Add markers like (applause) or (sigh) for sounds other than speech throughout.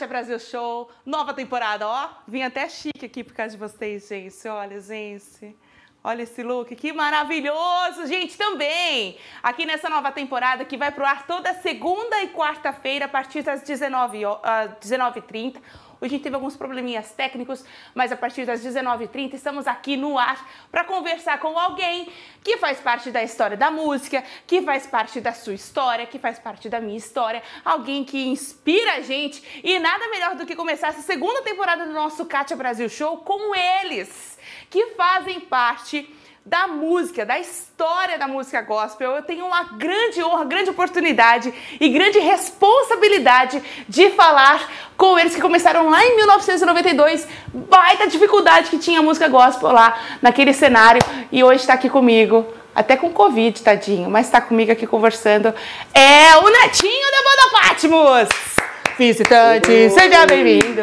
Kátia Brasil Show, nova temporada, ó. Vim até chique aqui por causa de vocês, gente. Olha, gente. Olha esse look, que maravilhoso! Gente, também aqui nessa nova temporada que vai pro ar toda segunda e quarta-feira a partir das 19, uh, 19h30. Hoje a gente teve alguns probleminhas técnicos, mas a partir das 19h30 estamos aqui no ar para conversar com alguém que faz parte da história da música, que faz parte da sua história, que faz parte da minha história, alguém que inspira a gente. E nada melhor do que começar essa segunda temporada do nosso Kátia Brasil Show com eles, que fazem parte da música, da história da música gospel. Eu tenho uma grande honra, grande oportunidade e grande responsabilidade de falar com eles que começaram lá em 1992. Baita dificuldade que tinha a música gospel lá naquele cenário e hoje está aqui comigo. Até com Covid, tadinho, mas está comigo aqui conversando. É o Netinho da Banda Patmos! Visitante, seja bem-vindo!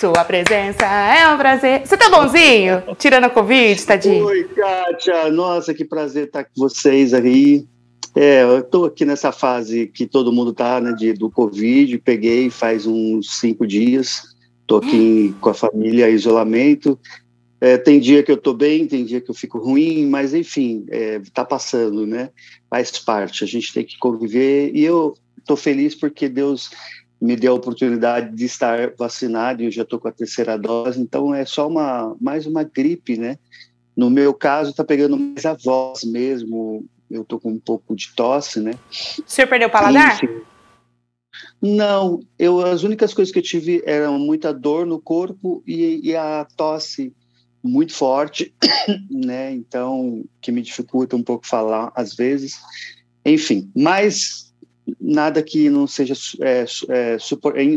Sua presença é um prazer. Você tá bonzinho? Tirando a Covid, tadinho? Oi, Kátia. Nossa, que prazer estar com vocês aí. É, eu tô aqui nessa fase que todo mundo tá, né, de, do Covid. Peguei faz uns cinco dias. Tô aqui com a família, isolamento. É, tem dia que eu tô bem, tem dia que eu fico ruim, mas enfim, é, tá passando, né? Faz parte. A gente tem que conviver. E eu tô feliz porque Deus me deu a oportunidade de estar vacinado e eu já estou com a terceira dose, então é só uma mais uma gripe, né? No meu caso, está pegando mais a voz mesmo, eu estou com um pouco de tosse, né? O senhor perdeu o paladar? não, eu, as únicas coisas que eu tive eram muita dor no corpo e, e a tosse muito forte, (coughs) né? Então, que me dificulta um pouco falar às vezes. Enfim, mas nada que não seja é, é,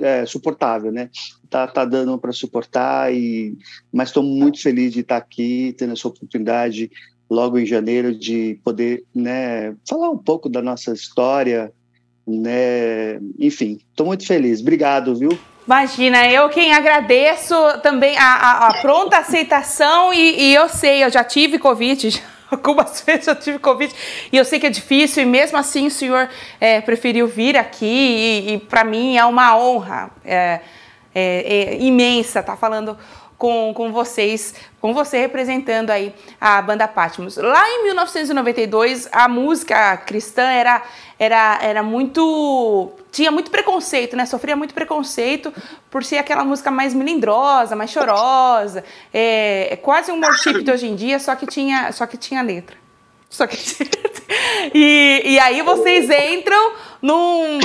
é, suportável, né? Tá, tá dando para suportar e mas estou muito feliz de estar aqui tendo essa oportunidade logo em janeiro de poder, né, falar um pouco da nossa história, né? Enfim, estou muito feliz. Obrigado, viu? Imagina, eu quem agradeço também a, a, a pronta aceitação e, e eu sei, eu já tive Covid. (laughs) Algumas vezes eu tive Covid e eu sei que é difícil, e mesmo assim o senhor é, preferiu vir aqui, e, e para mim é uma honra é, é, é imensa estar tá falando com, com vocês, com você representando aí a banda Patmos. Lá em 1992, a música cristã era, era, era muito. tinha muito preconceito, né? Sofria muito preconceito por ser aquela música mais melindrosa, mais chorosa. É, é quase um worship de hoje em dia, só que tinha, só que tinha letra. Só que (laughs) e, e aí vocês entram num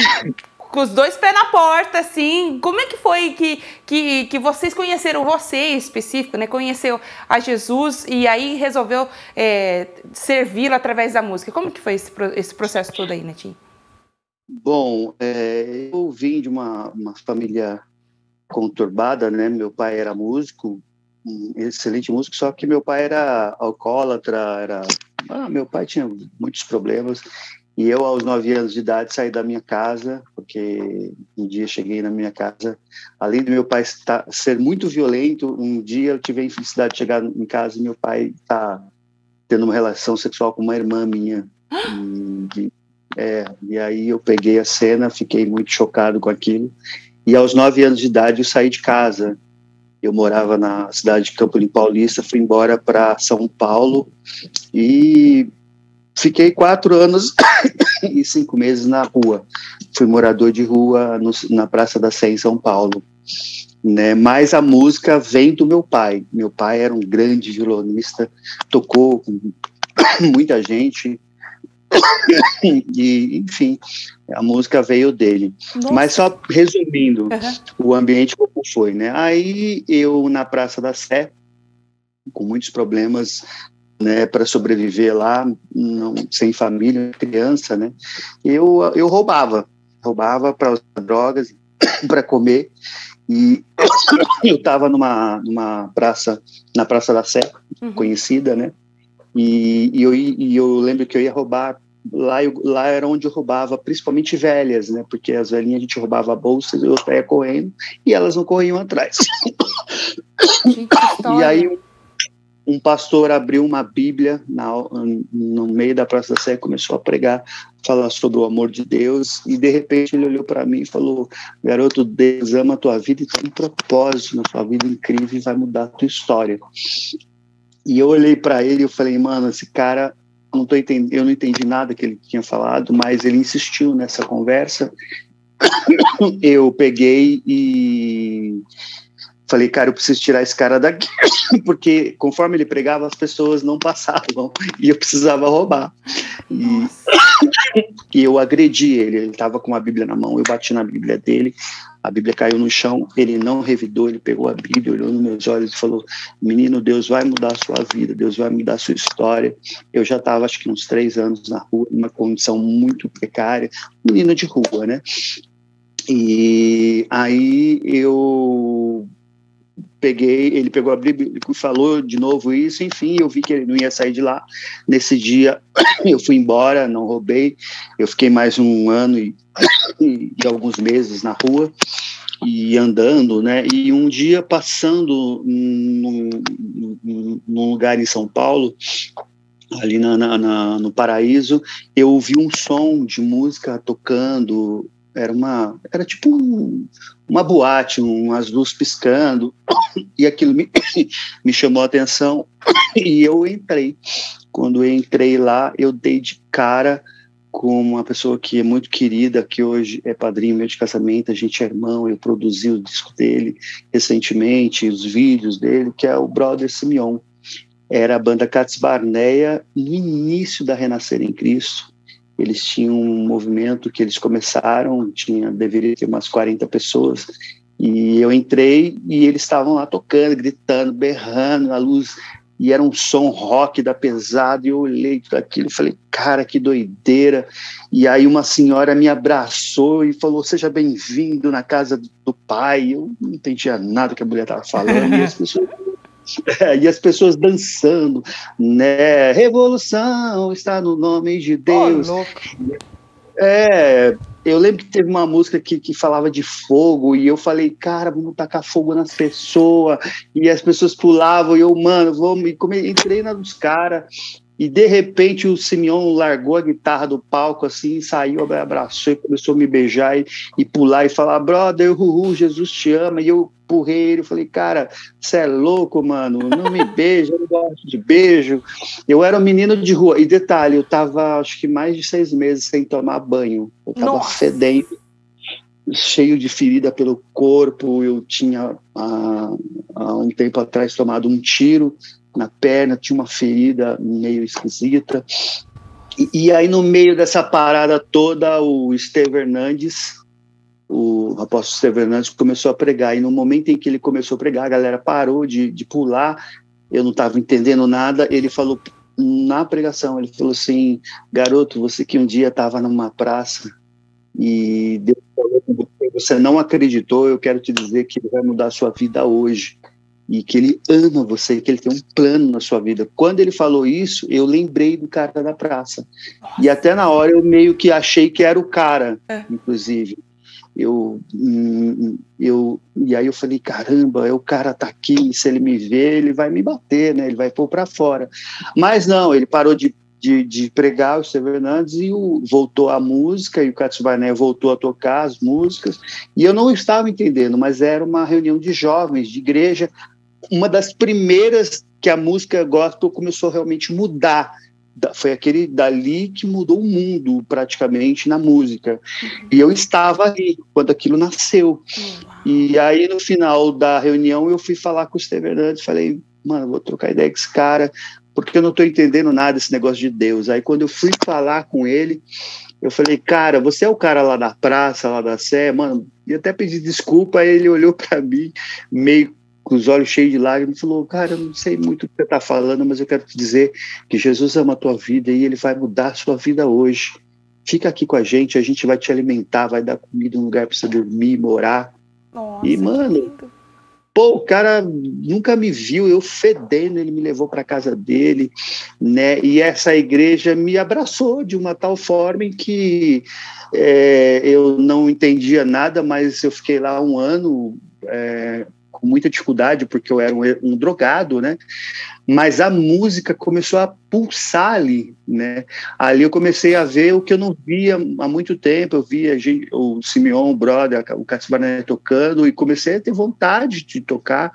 com os dois pés na porta, assim. Como é que foi que, que, que vocês conheceram você em específico, né? Conheceu a Jesus e aí resolveu é, servi-lo através da música. Como que foi esse, esse processo todo aí, Netinho? Bom, é, eu vim de uma, uma família conturbada, né? Meu pai era músico, um excelente músico, só que meu pai era alcoólatra, era... Ah, meu pai tinha muitos problemas e eu, aos nove anos de idade, saí da minha casa, porque um dia cheguei na minha casa, além do meu pai estar, ser muito violento, um dia eu tive a infelicidade de chegar em casa e meu pai está tendo uma relação sexual com uma irmã minha. E, é, e aí eu peguei a cena, fiquei muito chocado com aquilo. E aos nove anos de idade eu saí de casa. Eu morava na cidade de Campo Limpo Paulista, fui embora para São Paulo e Fiquei quatro anos (coughs) e cinco meses na rua. Fui morador de rua no, na Praça da Sé, em São Paulo. Né? Mas a música vem do meu pai. Meu pai era um grande violonista, tocou com (coughs) muita gente. (coughs) e, enfim, a música veio dele. Nossa. Mas só resumindo uhum. o ambiente como foi, né? Aí eu na Praça da Sé, com muitos problemas né, para sobreviver lá, não, sem família, criança, né? Eu eu roubava, roubava para usar drogas, (coughs) para comer. E (coughs) eu estava numa numa praça, na Praça da Sé, uhum. conhecida, né? E, e, eu, e eu lembro que eu ia roubar lá, eu, lá era onde eu roubava, principalmente velhas, né? Porque as velhinhas a gente roubava bolsas, eu saía correndo e elas não corriam atrás. Gente, (coughs) e aí um pastor abriu uma Bíblia na, no meio da Praça da Sé começou a pregar, falar sobre o amor de Deus, e de repente ele olhou para mim e falou: Garoto, Deus ama a tua vida e tem um propósito na sua vida incrível e vai mudar a tua história. E eu olhei para ele e falei: Mano, esse cara. Não tô entendendo, eu não entendi nada que ele tinha falado, mas ele insistiu nessa conversa. (coughs) Eu peguei e Falei, cara, eu preciso tirar esse cara daqui, (laughs) porque conforme ele pregava, as pessoas não passavam e eu precisava roubar. E, (laughs) e eu agredi ele, ele estava com a Bíblia na mão, eu bati na Bíblia dele, a Bíblia caiu no chão, ele não revidou, ele pegou a Bíblia, olhou nos meus olhos e falou: Menino, Deus vai mudar a sua vida, Deus vai mudar a sua história. Eu já estava, acho que uns três anos na rua, numa condição muito precária, menino de rua, né? E aí eu peguei, ele pegou a Bíblia e falou de novo isso, enfim, eu vi que ele não ia sair de lá. Nesse dia (coughs) eu fui embora, não roubei, eu fiquei mais um ano (coughs) e, e, alguns meses na rua e andando, né? E um dia passando num, num lugar em São Paulo, ali na, na, na, no Paraíso, eu ouvi um som de música tocando era uma era tipo um, uma boate, umas luzes piscando, (coughs) e aquilo me, (coughs) me chamou a atenção (coughs) e eu entrei. Quando eu entrei lá, eu dei de cara com uma pessoa que é muito querida, que hoje é padrinho meu de casamento, a gente é irmão, eu produzi o disco dele recentemente, os vídeos dele, que é o Brother Simeon. Era a banda Cats Barneia no início da Renascer em Cristo, eles tinham um movimento que eles começaram, tinha deveria ter umas 40 pessoas, e eu entrei e eles estavam lá tocando, gritando, berrando, a luz e era um som rock da pesada, e eu olhei tudo aquilo e falei, cara, que doideira. E aí uma senhora me abraçou e falou, seja bem-vindo na casa do pai. Eu não entendia nada que a mulher estava falando, e as (laughs) pessoas é, (laughs) e as pessoas dançando, né? Revolução está no nome de Deus. Oh, é, eu lembro que teve uma música que, que falava de fogo e eu falei, cara, vamos tacar fogo nas pessoas. E as pessoas pulavam e eu, mano, vamos. E come, entrei na dos caras e de repente o Simeon largou a guitarra do palco assim, saiu, abraçou e começou a me beijar e, e pular e falar: brother, uhul, Jesus te ama. E eu empurrei ele, falei: cara, você é louco, mano, não me beija, eu não gosto de beijo. Eu era um menino de rua. E detalhe, eu tava acho que mais de seis meses sem tomar banho, eu tava Nossa. fedendo cheio de ferida pelo corpo. Eu tinha há, há, um tempo atrás tomado um tiro na perna, tinha uma ferida meio esquisita. E, e aí, no meio dessa parada toda, o Esteve Hernandes, o apóstolo Esteve Hernandes, começou a pregar. E no momento em que ele começou a pregar, a galera parou de, de pular, eu não estava entendendo nada. Ele falou na pregação, ele falou assim: Garoto, você que um dia estava numa praça e Deus falou com você, você não acreditou, eu quero te dizer que vai mudar a sua vida hoje e que ele ama você, que ele tem um plano na sua vida. Quando ele falou isso, eu lembrei do cara da praça. Nossa. E até na hora eu meio que achei que era o cara, é. inclusive. Eu, hum, eu, e aí eu falei, caramba, é o cara tá aqui, se ele me ver, ele vai me bater, né? Ele vai pôr para fora. Mas não, ele parou de de, de, pregar o Steve Hernandes e o, voltou a música e o Katsubané voltou a tocar as músicas e eu não estava entendendo, mas era uma reunião de jovens de igreja uma das primeiras que a música gospel começou a realmente mudar. Foi aquele dali que mudou o mundo praticamente na música. Uhum. E eu estava ali quando aquilo nasceu. Uhum. E aí no final da reunião eu fui falar com o Steve Hernandes, falei, mano, vou trocar ideia com esse cara, porque eu não estou entendendo nada desse negócio de Deus. Aí quando eu fui falar com ele, eu falei, cara, você é o cara lá da praça, lá da Sé, mano, e até pedi desculpa, aí ele olhou para mim meio com os olhos cheios de lágrimas, falou: Cara, eu não sei muito o que você está falando, mas eu quero te dizer que Jesus ama a tua vida e ele vai mudar a sua vida hoje. Fica aqui com a gente, a gente vai te alimentar, vai dar comida, um lugar para você dormir, morar. Nossa, e, mano, pô, o cara nunca me viu, eu fedendo, ele me levou para casa dele, né? E essa igreja me abraçou de uma tal forma em que é, eu não entendia nada, mas eu fiquei lá um ano. É, com muita dificuldade, porque eu era um, um, drogado, né? Mas a música começou a pulsar ali, né? Ali eu comecei a ver o que eu não via há muito tempo. Eu via o Simeon, o brother, o Cassibarné tocando, e comecei a ter vontade de tocar.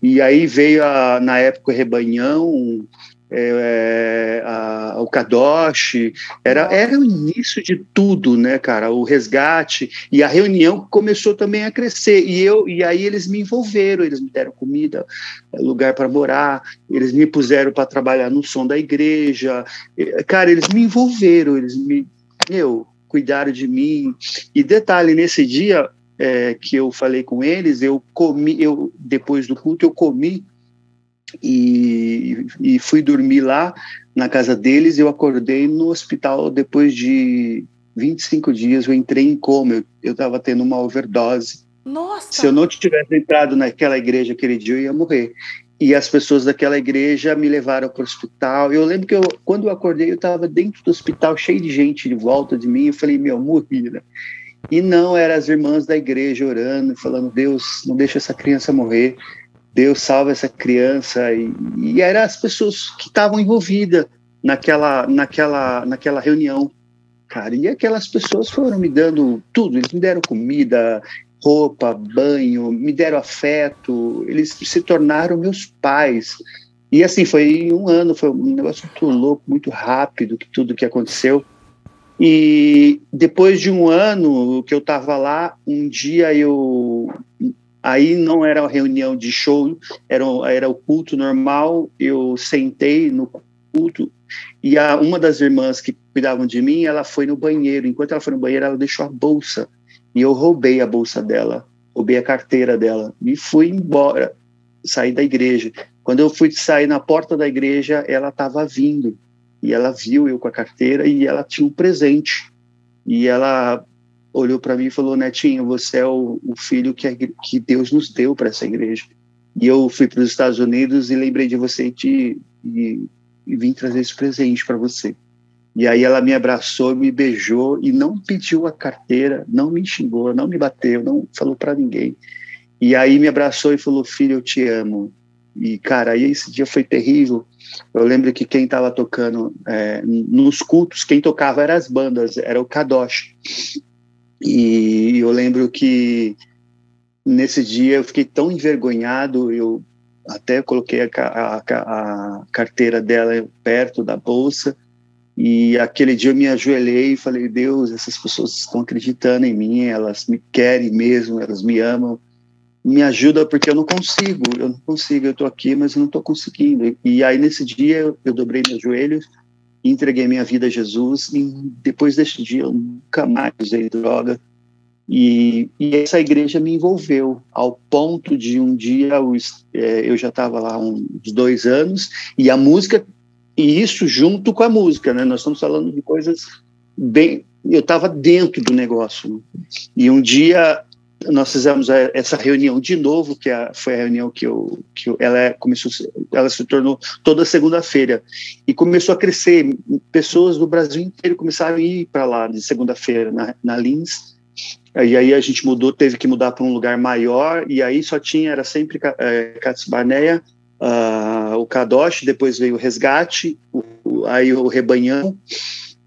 E aí veio, a, na época, o Rebanhão, é, a, o Kadosh, era, era o início de tudo, né, cara? O resgate e a reunião começou também a crescer. E eu e aí eles me envolveram, eles me deram comida, lugar para morar, eles me puseram para trabalhar no som da igreja, cara, eles me envolveram, eles me, meu, cuidaram de mim. E detalhe nesse dia é, que eu falei com eles, eu comi, eu depois do culto eu comi e, e fui dormir lá na casa deles. Eu acordei no hospital depois de 25 dias. Eu entrei em coma, eu estava tendo uma overdose. Nossa! Se eu não tivesse entrado naquela igreja aquele dia, eu ia morrer. E as pessoas daquela igreja me levaram para o hospital. Eu lembro que eu, quando eu acordei, eu estava dentro do hospital, cheio de gente de volta de mim. Eu falei, meu, morri, né? E não, eram as irmãs da igreja orando, falando, Deus, não deixa essa criança morrer. Deus salva essa criança. E, e eram as pessoas que estavam envolvidas naquela naquela naquela reunião cara. E aquelas pessoas foram me dando tudo. Eles me deram comida roupa banho me deram afeto. Eles se tornaram meus pais. E assim foi um ano foi um negócio muito louco muito rápido que tudo que aconteceu. E depois de um ano que eu estava lá um dia eu Aí não era uma reunião de show, era, era o culto normal. Eu sentei no culto e a, uma das irmãs que cuidavam de mim, ela foi no banheiro. Enquanto ela foi no banheiro, ela deixou a bolsa e eu roubei a bolsa dela, roubei a carteira dela e fui embora, saí da igreja. Quando eu fui sair na porta da igreja, ela estava vindo e ela viu eu com a carteira e ela tinha um presente. E ela olhou para mim e falou: Netinho, você é o, o filho que, a, que Deus nos deu para essa igreja. E eu fui para os Estados Unidos e lembrei de você e, e, e vim trazer esse presente para você. E aí ela me abraçou, me beijou e não pediu a carteira, não me xingou, não me bateu, não falou para ninguém. E aí me abraçou e falou: Filho, eu te amo. E, cara, aí esse dia foi terrível. Eu lembro que quem estava tocando é, nos cultos, quem tocava eram as bandas, era o Kadosh. E eu lembro que nesse dia eu fiquei tão envergonhado, eu até coloquei a, a, a carteira dela perto da bolsa. E aquele dia eu me ajoelhei e falei: Deus, essas pessoas estão acreditando em mim, elas me querem mesmo, elas me amam. Me ajuda porque eu não consigo, eu não consigo, eu estou aqui, mas eu não estou conseguindo. E aí nesse dia eu, eu dobrei meus joelhos entreguei minha vida a Jesus e depois desse dia eu nunca mais usei droga e, e essa igreja me envolveu ao ponto de um dia eu, é, eu já estava lá uns dois anos e a música e isso junto com a música, né? Nós estamos falando de coisas bem eu estava dentro do negócio e um dia nós fizemos essa reunião de novo, que foi a reunião que eu, que eu, ela é, começou, ela se tornou toda segunda-feira e começou a crescer. Pessoas do Brasil inteiro começaram a ir para lá de segunda-feira na, na Lins. E aí a gente mudou, teve que mudar para um lugar maior e aí só tinha era sempre é, uh, o Kadosh, depois veio o Resgate, o, aí o Rebanhão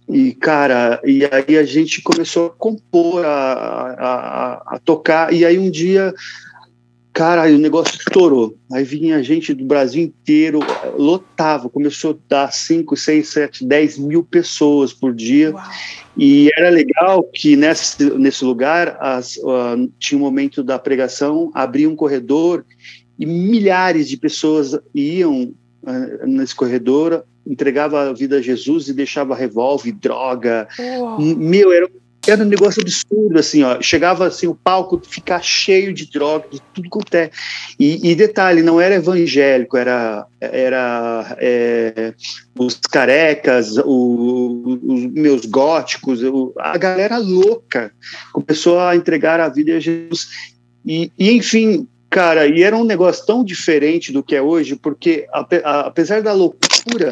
e, cara, e aí a gente começou a compor, a, a, a tocar, e aí um dia, cara, o negócio estourou. Aí vinha gente do Brasil inteiro, lotava, começou a dar 5, 6, 7, 10 mil pessoas por dia. Uau. E era legal que nesse, nesse lugar as, uh, tinha um momento da pregação, abria um corredor e milhares de pessoas iam uh, nesse corredor entregava a vida a Jesus e deixava revólver, droga. Uau. Meu, era, era um negócio absurdo, assim, ó. Chegava assim, o palco ficar cheio de droga, de tudo quanto é. E, e detalhe, não era evangélico, era, era é, os carecas, o, os meus góticos, a galera louca começou a entregar a vida a Jesus. E, e enfim, cara, e era um negócio tão diferente do que é hoje, porque apesar da loucura,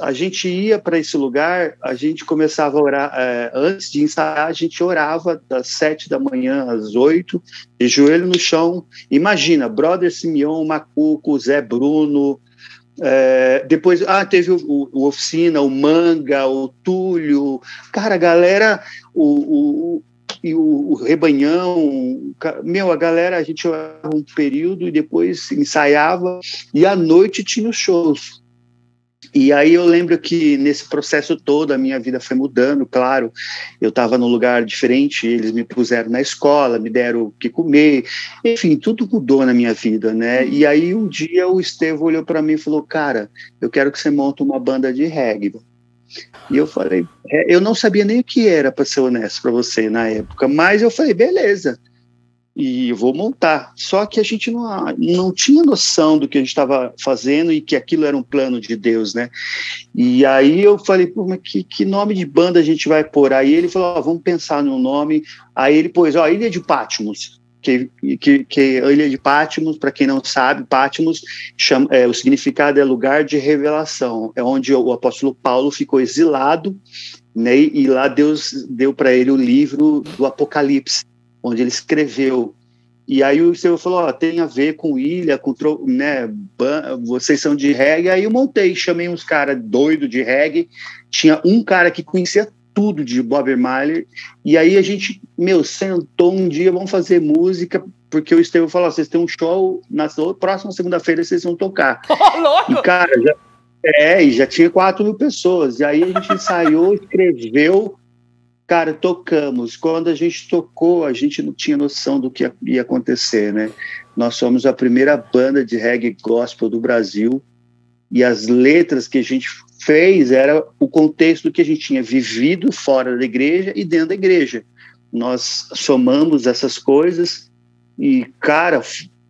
a gente ia para esse lugar, a gente começava a orar, é, antes de ensaiar, a gente orava das sete da manhã às oito, de joelho no chão. Imagina, Brother Simeão, Macuco, Zé Bruno, é, depois, ah, teve o, o, o, Oficina, o Manga, o Túlio. Cara, a galera, o, o, o, o Rebanhão, meu, a galera, a gente orava um período e depois ensaiava, e à noite tinha os shows. E aí eu lembro que nesse processo todo a minha vida foi mudando, claro. Eu estava num lugar diferente, eles me puseram na escola, me deram o que comer, enfim, tudo mudou na minha vida, né? E aí um dia o Estevam olhou para mim e falou: "Cara, eu quero que você monte uma banda de reggae". E eu falei, é, eu não sabia nem o que era, para ser honesto para você na época, mas eu falei, beleza e vou montar. Só que a gente não, não tinha noção do que a gente estava fazendo e que aquilo era um plano de Deus, né? E aí eu falei, Pô, mas que, que nome de banda a gente vai pôr? Aí ele falou, vamos pensar no nome. Aí ele pôs, ó, Ilha de Patmos. Que, que, que a Ilha de Patmos, para quem não sabe, Patmos, chama, é, o significado é lugar de revelação. É onde o apóstolo Paulo ficou exilado, né? E lá Deus deu para ele o livro do Apocalipse onde ele escreveu. E aí o Senhor falou, tem a ver com ilha, com né, vocês são de reggae. Aí eu montei, chamei uns caras doidos de reggae. Tinha um cara que conhecia tudo de Bob Marley. E aí a gente, meu, sentou um dia, vamos fazer música, porque o Estevão falou, vocês têm um show na próxima segunda-feira, vocês vão tocar. (laughs) Oh, louco! E, cara, já, é, e já tinha 4 mil pessoas. E aí a gente ensaiou, (laughs) escreveu, Cara, tocamos. Quando a gente tocou, a gente não tinha noção do que ia acontecer, né? Nós somos a primeira banda de reggae gospel do Brasil e as letras que a gente fez era o contexto que a gente tinha vivido fora da igreja e dentro da igreja. Nós somamos essas coisas e, cara,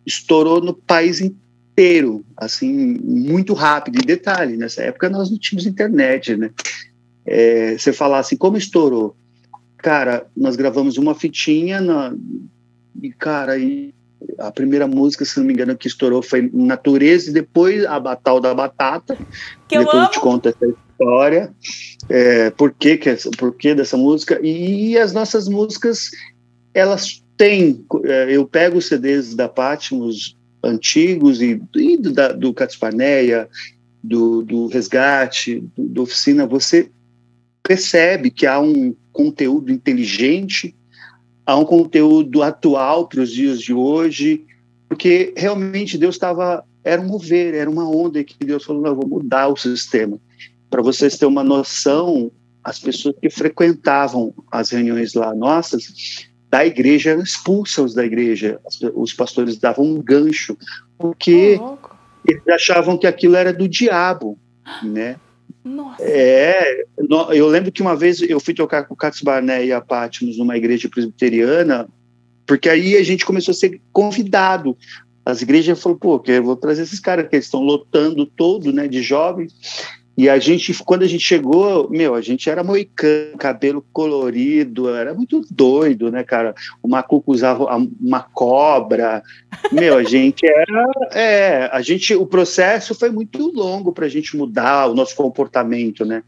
estourou no país inteiro, assim, muito rápido. E detalhe, nessa época nós não tínhamos internet, né? É, você falar assim, como estourou? Cara, nós gravamos uma fitinha na, e, cara, a primeira música, se não me engano, que estourou foi Natureza e depois a Batal da Batata. Que depois eu, eu te conto essa história. É, por, que, que, por que dessa música? E as nossas músicas, elas têm. É, eu pego os CDs da Patmos antigos e, e do, da, do Catispaneia, do, do Resgate, do, do Oficina, você percebe que há um conteúdo inteligente, há um conteúdo atual para os dias de hoje, porque realmente Deus estava era um mover, era uma onda que Deus falou, não, vou mudar o sistema. Para vocês terem uma noção, as pessoas que frequentavam as reuniões lá nossas da igreja eram expulsas da igreja. Os pastores davam um gancho, porque oh, eles achavam que aquilo era do diabo, né? Nossa. É, eu lembro que uma vez eu fui tocar com o Katz Barné e a Patmos numa igreja presbiteriana, porque aí a gente começou a ser convidado. As igrejas falaram, pô, eu vou trazer esses caras que eles estão lotando todo, né, de jovens. E a gente, quando a gente chegou, meu, a gente era moicano, cabelo colorido, era muito doido, né, cara? O macuco usava uma cobra. Meu, a gente era. É, a gente, o processo foi muito longo para a gente mudar o nosso comportamento, né?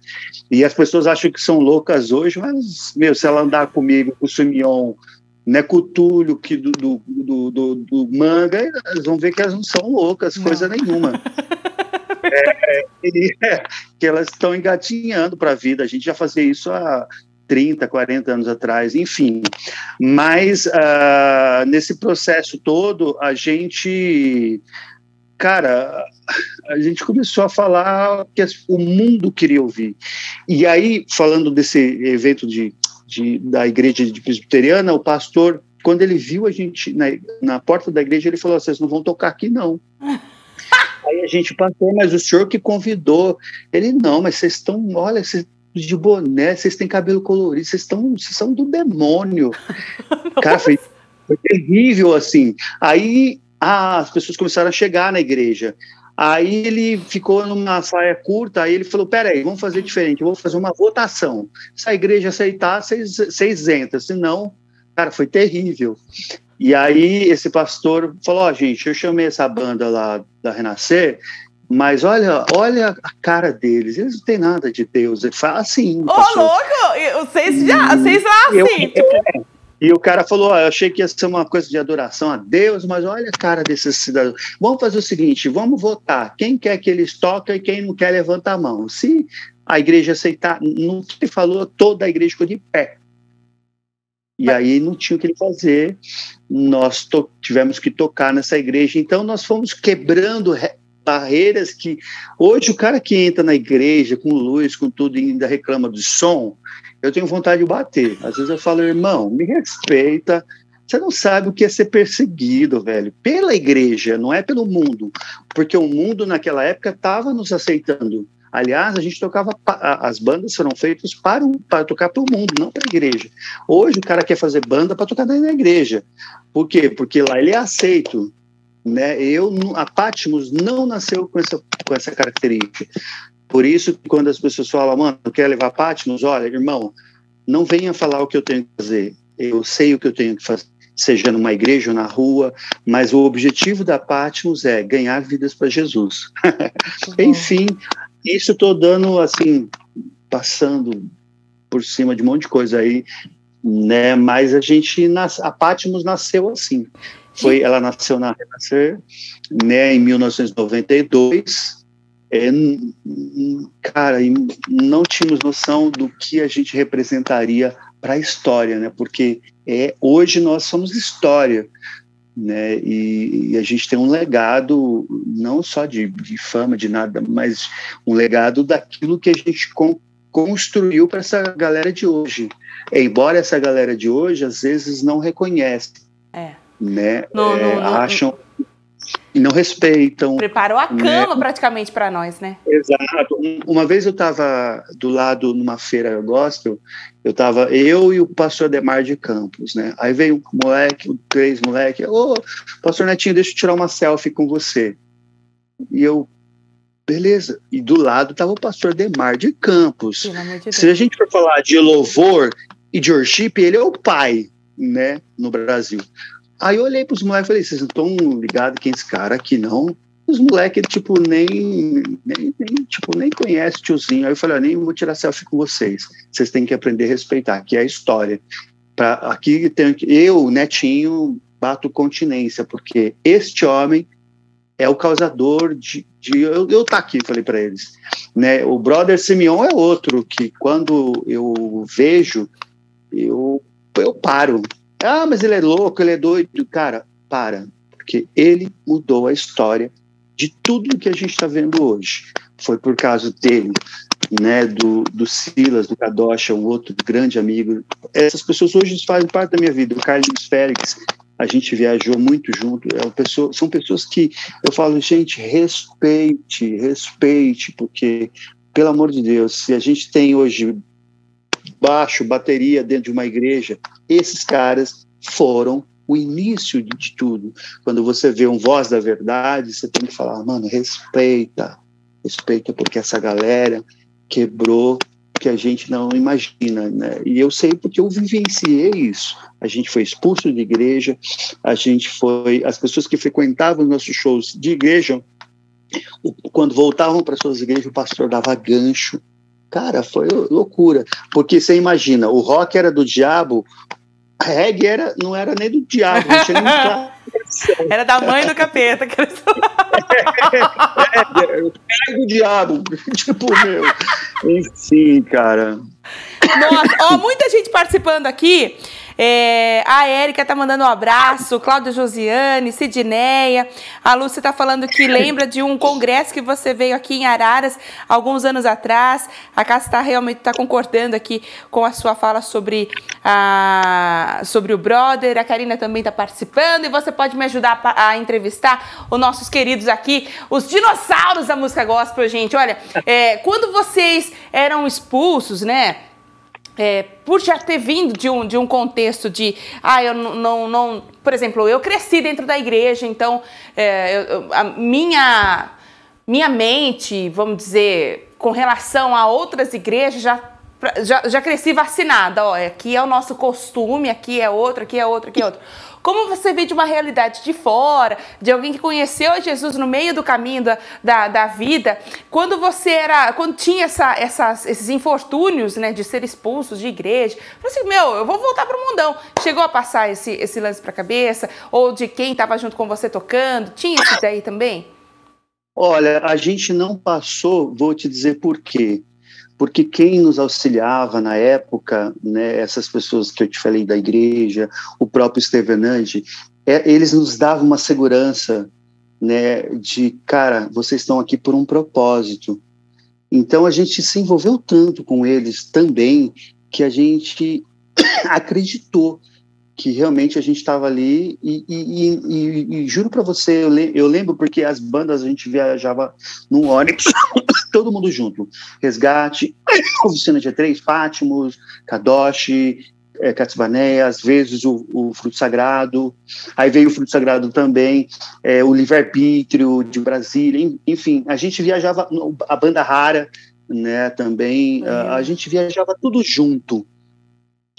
E as pessoas acham que são loucas hoje, mas, meu, se ela andar comigo, com o Simeon, né, com o Túlio, que do, do, do, do, do manga, elas vão ver que elas não são loucas, não. coisa nenhuma. (laughs) é, é, que elas estão engatinhando para a vida. A gente já fazia isso há 30, 40 anos atrás, enfim. Mas uh, nesse processo todo, a gente. Cara, a gente começou a falar que o mundo queria ouvir. E aí, falando desse evento de, de da igreja de presbiteriana, o pastor, quando ele viu a gente na, na porta da igreja, ele falou: vocês não vão tocar aqui, não. (laughs) Aí a gente passou, mas o senhor que convidou. Ele, não, mas vocês estão, olha, vocês de boné, vocês têm cabelo colorido, vocês estão, vocês são do demônio. (laughs) Cara, foi, foi, terrível assim. Aí ah, as pessoas começaram a chegar na igreja. Aí ele ficou numa saia curta, aí ele falou: peraí, vamos fazer diferente, vou fazer uma votação. Se a igreja aceitar, vocês, vocês entram, senão, cara, foi terrível. E aí esse pastor falou: Ó, oh, gente, eu chamei essa banda lá da Renascer, mas olha, olha a cara deles, eles não têm nada de Deus. Ele fala assim. Ô, oh, louco! Vocês já, vocês lá assim. Eu, tipo... E o cara falou: oh, eu achei que ia ser uma coisa de adoração a Deus, mas olha a cara desses cidadãos. Vamos fazer o seguinte: vamos votar. Quem quer que eles toquem e quem não quer, levanta a mão. Se a igreja aceitar, não que falou, toda a igreja ficou de pé. E aí não tinha o que ele fazer, nós tivemos que tocar nessa igreja. Então nós fomos quebrando barreiras que hoje o cara que entra na igreja com luz, com tudo e ainda reclama do som, eu tenho vontade de bater. Às vezes eu falo, irmão, me respeita. Você não sabe o que é ser perseguido, velho, pela igreja, não é pelo mundo, porque o mundo naquela época estava nos aceitando. Aliás, a gente tocava, as bandas foram feitas para, para tocar para o mundo, não para a igreja. Hoje o cara quer fazer banda para tocar na igreja. Por quê? Porque lá ele é aceito. Né? Eu, a Patmos não nasceu com essa, com essa característica. Por isso, quando as pessoas falam, mano, quer levar Patmos? Olha, irmão, não venha falar o que eu tenho que fazer. Eu sei o que eu tenho que fazer, seja numa igreja ou na rua, mas o objetivo da Patmos é ganhar vidas para Jesus. (laughs) Enfim, isso estou dando, assim, passando por cima de um monte de coisa aí, né? Mas a gente, nas, a Patmos nasceu assim. Foi, ela nasceu na Renascer, né, em 1992. É, cara, não tínhamos noção do que a gente representaria para a história, né? Porque é, hoje nós somos história né? E, e, a gente tem um legado não só de, de, fama, de nada, mas um legado daquilo que a gente con construiu para essa galera de hoje. Embora essa galera de hoje às vezes não reconhece, é. né? Não, é, não, acham e não respeitam. Preparou a né? cama né? praticamente para nós, né? Exato. Uma vez eu estava do lado numa feira gospel, eu estava eu e o pastor Demar de Campos, né? Aí veio um moleque, três moleque, ô, pastor Netinho, deixa eu tirar uma selfie com você. E eu, beleza. E do lado estava o pastor Demar de Campos. De Se a gente for falar de louvor e de worship, ele é o pai, né, no Brasil. Aí eu olhei pros moleques e falei, vocês não estão ligados quem é esse cara aqui, não? Os moleques, tipo, nem, nem, nem, tipo, nem conhece o tiozinho. Aí eu falei, ah, nem vou tirar selfie com vocês. Vocês têm que aprender a respeitar, que é a história. Pra, aqui tem eu, netinho, bato continência, porque este homem é o causador de, de eu, eu tá aqui, falei para eles. Né? O brother Simeon é outro que quando eu vejo, eu, eu paro, ah, mas ele é louco, ele é doido. Cara, para, porque ele mudou a história de tudo que a gente está vendo hoje. Foi por causa dele, né, do, do Silas, do Kadocha, um outro grande amigo. Essas pessoas hoje fazem parte da minha vida. O Carlos Félix, a gente viajou muito junto. É pessoa, são pessoas que eu falo, gente, respeite, respeite, porque, pelo amor de Deus, se a gente tem hoje baixo, bateria dentro de uma igreja, esses caras foram o início de, tudo. Quando você vê um voz da verdade, você tem que falar, mano, respeita, respeita, porque essa galera quebrou que a gente não imagina, né? E eu sei porque eu vivenciei isso. A gente foi expulso de igreja, a gente foi, as pessoas que frequentavam nossos shows de igreja, quando voltavam para suas igrejas, o pastor dava gancho, Cara, foi loucura. Porque você imagina, o rock era do diabo, reggae era, não era nem do diabo, não tinha nem (laughs) Era da mãe do capeta. Que era... (laughs) é, é, o do diabo. (laughs) tipo, meu. Enfim, cara. Nossa, ó, muita gente participando aqui. É, a Érica tá mandando um abraço, Cláudia Josiane, Sidneia. A Lúcia tá falando que lembra de um congresso que você veio aqui em Araras alguns anos atrás. A Cássia tá realmente tá concordando aqui com a sua fala sobre, a, sobre o brother. A Karina também tá participando e você pode me ajudar a, a entrevistar os nossos queridos aqui, os dinossauros da música gospel, gente. Olha, é, quando vocês eram expulsos, né? É, por já ter vindo de um, de um contexto de, ah, eu não, não, por exemplo, eu cresci dentro da igreja, então é, eu, a minha, minha mente, vamos dizer, com relação a outras igrejas já já, já cresci vacinada, ó, aqui é o nosso costume, aqui é outro, aqui é outro, aqui é outro. Como você vê de uma realidade de fora, de alguém que conheceu Jesus no meio do caminho da, da, da vida, quando você era, quando tinha essa, essas, esses infortúnios, né, de ser expulsos de igreja, falou assim, meu, eu vou voltar para o mundão. Chegou a passar esse, esse lance para a cabeça? Ou de quem estava junto com você tocando? Tinha isso daí também? Olha, a gente não passou, vou te dizer por quê porque quem nos auxiliava na época, né, essas pessoas que eu te falei da igreja, o próprio Stevenage, é, eles nos davam uma segurança, né, de cara, vocês estão aqui por um propósito. Então a gente se envolveu tanto com eles também que a gente (coughs) acreditou que realmente a gente estava ali e, e, e, e juro para você, eu, le eu, lembro porque as bandas a gente viajava num ônibus, (laughs) todo mundo junto, Resgate, Oficina G3, Fátimos, Kadoshi, é, Catsbané, às vezes o, o, Fruto Sagrado, aí veio o Fruto Sagrado também, é, o Livre-Arbítrio de Brasília, enfim, a gente viajava, a banda Rara, né, também, uhum. a, a gente viajava tudo junto,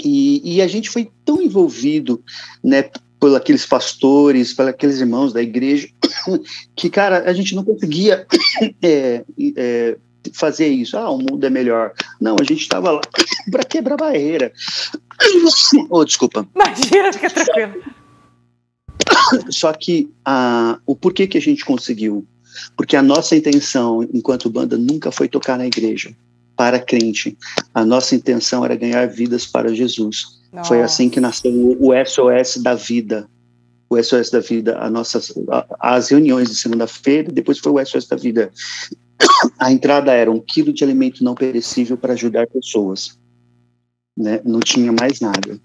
e, e, a gente foi tão envolvido, né, por aqueles pastores, por aqueles irmãos da igreja, que, cara, a gente não conseguia (coughs) é, é, fazer isso. Ah, o mundo é melhor. Não, a gente estava lá (coughs) para quebrar barreira. (coughs) oh, desculpa. Imagina, fica tranquilo. Só que ah, o porquê que a gente conseguiu? Porque a nossa intenção, enquanto banda, nunca foi tocar na igreja para crente. A nossa intenção era ganhar vidas para Jesus. Nossa. Foi assim que nasceu o SOS da vida. O SOS da vida, a nossas, as reuniões de segunda-feira, depois foi o SOS da vida. (coughs) A entrada era um quilo de alimento não perecível para ajudar pessoas. Né? Não tinha mais nada.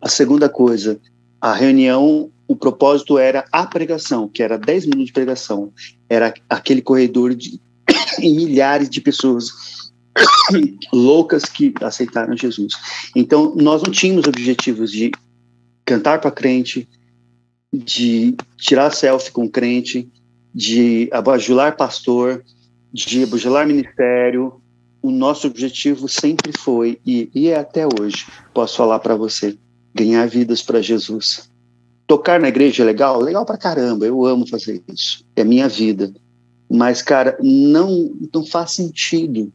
A segunda coisa, a reunião, o propósito era a pregação, que era 10 minutos de pregação. Era aquele corredor de (coughs) milhares de pessoas (coughs) loucas que aceitaram Jesus. Então, nós não tínhamos objetivos de cantar para crente, de tirar selfie com crente, de abajular pastor, de abajular ministério. O nosso objetivo sempre foi, e, e é até hoje, posso falar para você, ganhar vidas para Jesus. Tocar na igreja é legal? Legal para caramba, eu amo fazer isso. É minha vida. Mas, cara, não, não faz sentido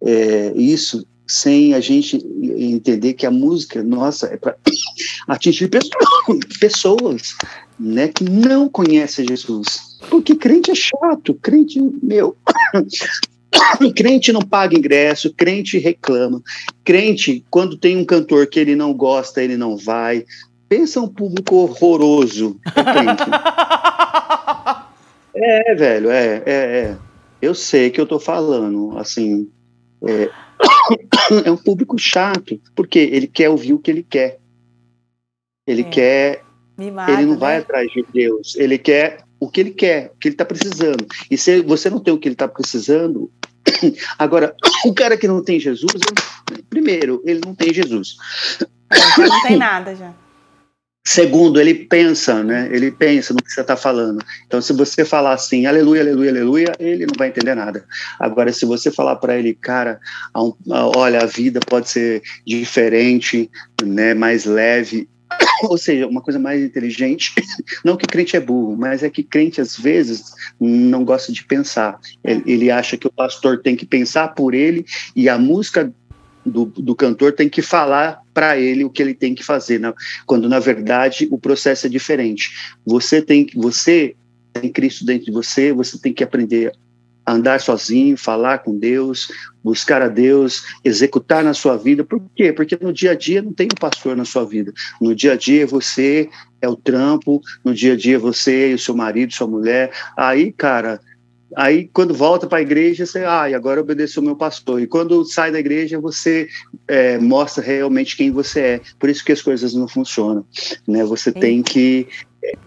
é, isso sem a gente entender que a música, nossa, é para (coughs) atingir pessoas né, que não conhecem Jesus. Porque crente é chato, crente, meu. (coughs) crente não paga ingresso, crente reclama. Crente, quando tem um cantor que ele não gosta, ele não vai. Pensa um público horroroso. É, (laughs) é velho, é, é, é. Eu sei que eu tô falando, assim, é, (coughs) é um público chato, porque ele quer ouvir o que ele quer. Ele é. quer. Mimado, ele não né? vai atrás de Deus. Ele quer o que ele quer, o que ele está precisando. E se você não tem o que ele está precisando, (coughs) agora, (coughs) o cara que não tem Jesus, primeiro, ele não tem Jesus. Não tem nada já. Segundo, ele pensa, né? Ele pensa no que você está falando. Então, se você falar assim, aleluia, aleluia, aleluia, ele não vai entender nada. Agora, se você falar para ele, cara, olha, a vida pode ser diferente, né? Mais leve, (coughs) ou seja, uma coisa mais inteligente. (coughs) Não que crente é burro, mas é que crente às vezes não gosta de pensar. Ele acha que o pastor tem que pensar por ele e a música do, do cantor tem que falar para ele o que ele tem que fazer, né? quando na verdade o processo é diferente. Você tem você tem Cristo dentro de você, você tem que aprender a andar sozinho, falar com Deus, buscar a Deus, executar na sua vida. Por quê? Porque no dia a dia não tem um pastor na sua vida. No dia a dia você é o trampo, no dia a dia você e o seu marido, sua mulher. Aí, cara, Aí, quando volta para a igreja, você, ah, e agora obedeço o meu pastor. E quando sai da igreja, você é, mostra realmente quem você é. Por isso que as coisas não funcionam. Né? Você sim. tem que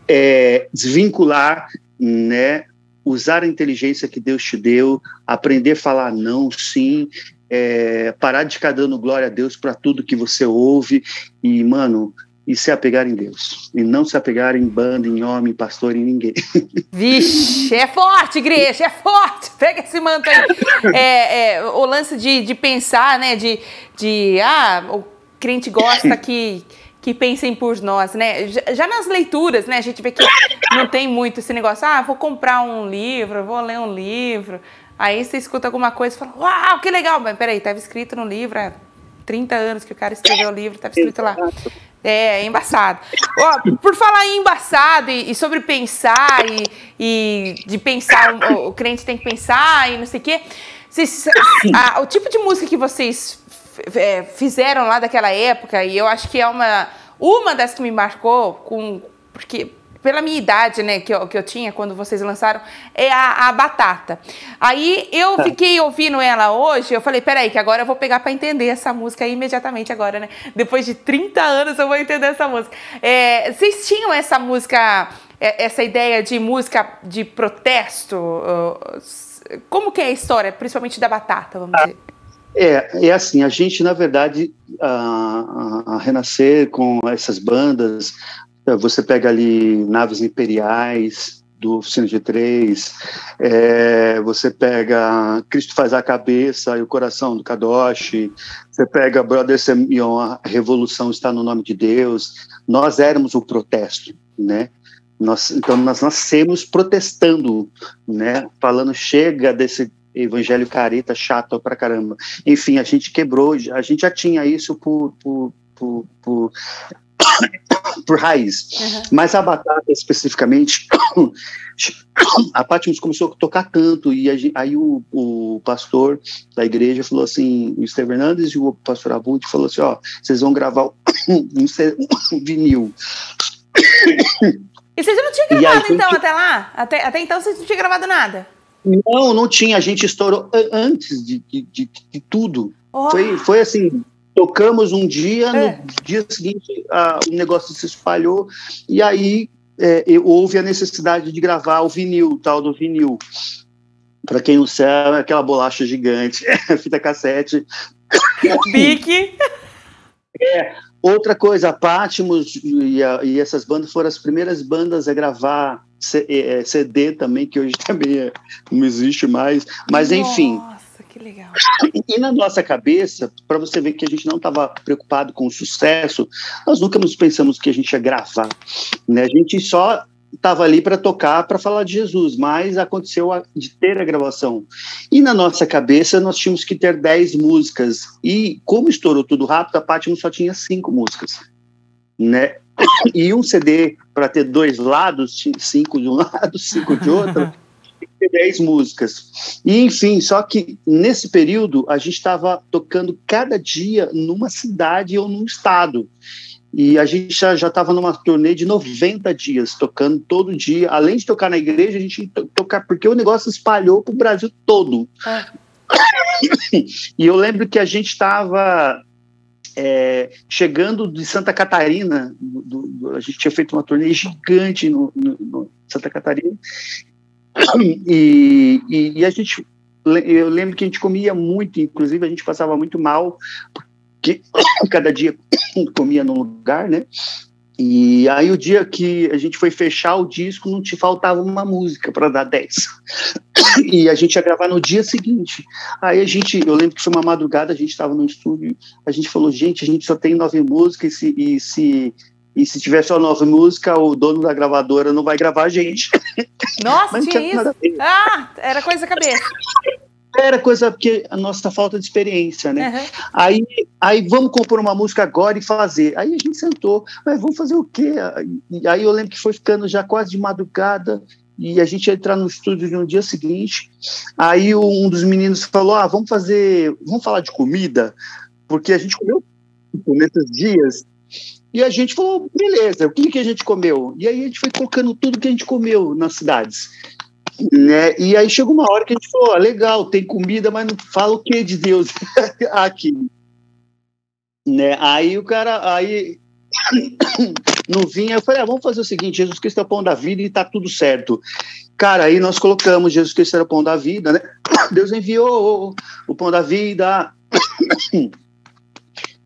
é, desvincular, né? usar a inteligência que Deus te deu, aprender a falar não, sim, é, parar de ficar dando glória a Deus para tudo que você ouve. E, mano, e se apegar em Deus. E não se apegar em banda, em homem, pastor, em ninguém. (laughs) Vixe, é forte, igreja, é forte. Pega esse manto aí. É, é, o lance de, de pensar, né? De, de, ah, o crente gosta que que pensem por nós, né? Já nas leituras, né? A gente vê que não tem muito esse negócio, ah, vou comprar um livro, vou ler um livro. Aí você escuta alguma coisa e fala, uau, que legal. Mas peraí, estava escrito no livro há 30 anos que o cara escreveu o livro, estava escrito lá. É, é embaçado. Ó, por falar em embaçado e, e sobre pensar e, e de pensar, o, o, crente tem que pensar e não sei o quê. Vocês, a, o tipo de música que vocês é, fizeram lá daquela época, e eu acho que é uma, uma das que me marcou, com, porque pela minha idade, né, que eu, que eu tinha quando vocês lançaram, é a, a batata. Aí eu tá. fiquei ouvindo ela hoje, eu falei, peraí, que agora eu vou pegar para entender essa música imediatamente agora, né? Depois de 30 anos eu vou entender essa música. É, vocês tinham essa música, é, essa ideia de música de protesto? Como que é a história, principalmente da batata, vamos dizer? É, é assim, a gente, na verdade, a, a, Renascer com essas bandas, você pega ali Naves Imperiais, do Oficina de Três, é, você pega Cristo Faz a Cabeça e o Coração do Kadoshi, você pega Brother Semyon, A Revolução Está no Nome de Deus, nós éramos o protesto, né? Nós, então nós nascemos protestando, né? Falando chega desse evangelho careta chato pra caramba. Enfim, a gente quebrou, a gente já tinha isso por, por, por, por, por raiz. Uhum. Mas a batata, especificamente, (coughs) a Patmos começou a tocar canto, e aí o, o pastor da igreja falou assim, o Esther Fernandes e o pastor Abud falou assim, ó, vocês vão gravar (coughs) (coughs) um, vinil. E vocês não tinham gravado, então, até lá? Até, até então vocês não tinham gravado nada? Não, não tinha. A gente estourou antes de, de, de, de tudo. Oh. Foi, foi assim, tocamos um dia, é. no dia seguinte a, o negócio se espalhou, e aí é, houve a necessidade de gravar o vinil, tal do vinil. Para quem não sabe, aquela bolacha gigante, (laughs) fita cassete. (coughs) Pique! É, outra coisa, a Patmos e, a, e essas bandas foram as primeiras bandas a gravar CD é, é, também, que hoje (laughs) também é, não existe mais. Mas, Nossa, enfim. Legal. E na nossa cabeça, para você ver que a gente não estava preocupado com o sucesso, nós nunca nos pensamos que a gente ia gravar. Né? A gente só estava ali para tocar, para falar de Jesus, mas aconteceu a, de ter a gravação. E na nossa cabeça nós tínhamos que ter 10 músicas. E como estourou tudo rápido, a Paty só tinha cinco músicas. Né? (coughs) E um CD, para ter dois lados, cinco de um (laughs) lado, cinco de outro, (laughs) ter dez músicas. E, enfim, só que nesse período a gente estava tocando cada dia numa cidade ou num estado. E a gente já estava numa turnê de 90 dias, tocando todo dia. Além de tocar na igreja, a gente tocar, porque o negócio espalhou para o Brasil todo. É. E eu lembro que a gente estava é, chegando de Santa Catarina, do, do, a gente tinha feito uma turnê gigante no, no, no Santa Catarina, e, e, e, a gente, eu lembro que a gente comia muito, inclusive a gente passava muito mal, porque (coughs) cada dia (coughs) comia num lugar, né? E aí o dia que a gente foi fechar o disco, não te faltava uma música para dar 10. (coughs) E a gente ia gravar no dia seguinte. Aí a gente, eu lembro que foi uma madrugada, a gente estava no estúdio, a gente falou, gente, a gente só tem nove músicas e se, e se, e se tiver só nove músicas, o dono da gravadora não vai gravar a gente. Nossa, tinha isso. Ah, era coisa cabeça. Era coisa porque a nossa falta de experiência, né? Uhum. Aí, aí vamos compor uma música agora e fazer. Aí a gente sentou, mas vamos fazer o quê? Aí eu lembro que foi ficando já quase de madrugada e a gente ia entrar no estúdio no dia seguinte. Aí um dos meninos falou: "Ah, vamos fazer, vamos falar de comida, porque a gente comeu nesses dias". E a gente falou: "Beleza, o que que a gente comeu?". E aí a gente foi colocando tudo que a gente comeu nas cidades. Né? E aí chegou uma hora que a gente falou: legal, tem comida, mas não fala o que de Deus (laughs) aqui. Né? Aí o cara, aí (coughs) não vinha, eu falei: ah, vamos fazer o seguinte: Jesus Cristo é o pão da vida e tá tudo certo. Cara, aí nós colocamos Jesus Cristo era o pão da vida, né? (coughs) Deus enviou o pão da vida. (coughs)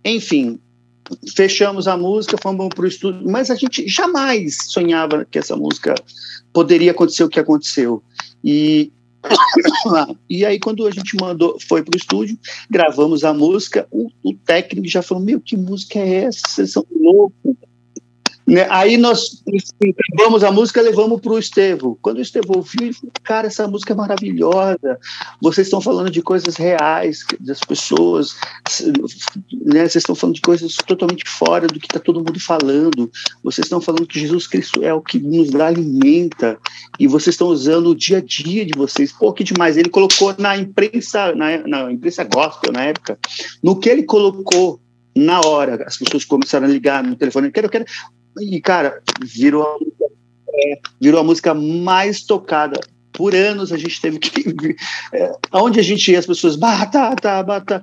Enfim, fechamos a música, fomos para o estúdio, mas a gente jamais sonhava que essa música poderia acontecer o que aconteceu. E, (coughs) e aí, quando a gente mandou, foi para o estúdio, gravamos a música, o, o técnico já falou: Meu, que música é essa? Vocês são loucos. Né? Aí nós entregamos a música levamos para o Estevo. Quando o Estevo ouviu, ele falou: Cara, essa música é maravilhosa. Vocês estão falando de coisas reais das pessoas, né? vocês estão falando de coisas totalmente fora do que está todo mundo falando. Vocês estão falando que Jesus Cristo é o que nos alimenta e vocês estão usando o dia a dia de vocês. Pô, que demais. Ele colocou na imprensa, na, na imprensa gospel na época, no que ele colocou na hora, as pessoas começaram a ligar no telefone, quero, quero, e, cara, virou a, é, virou a música mais tocada. Por anos a gente teve que. É, aonde a gente ia, as pessoas. Batata, batata.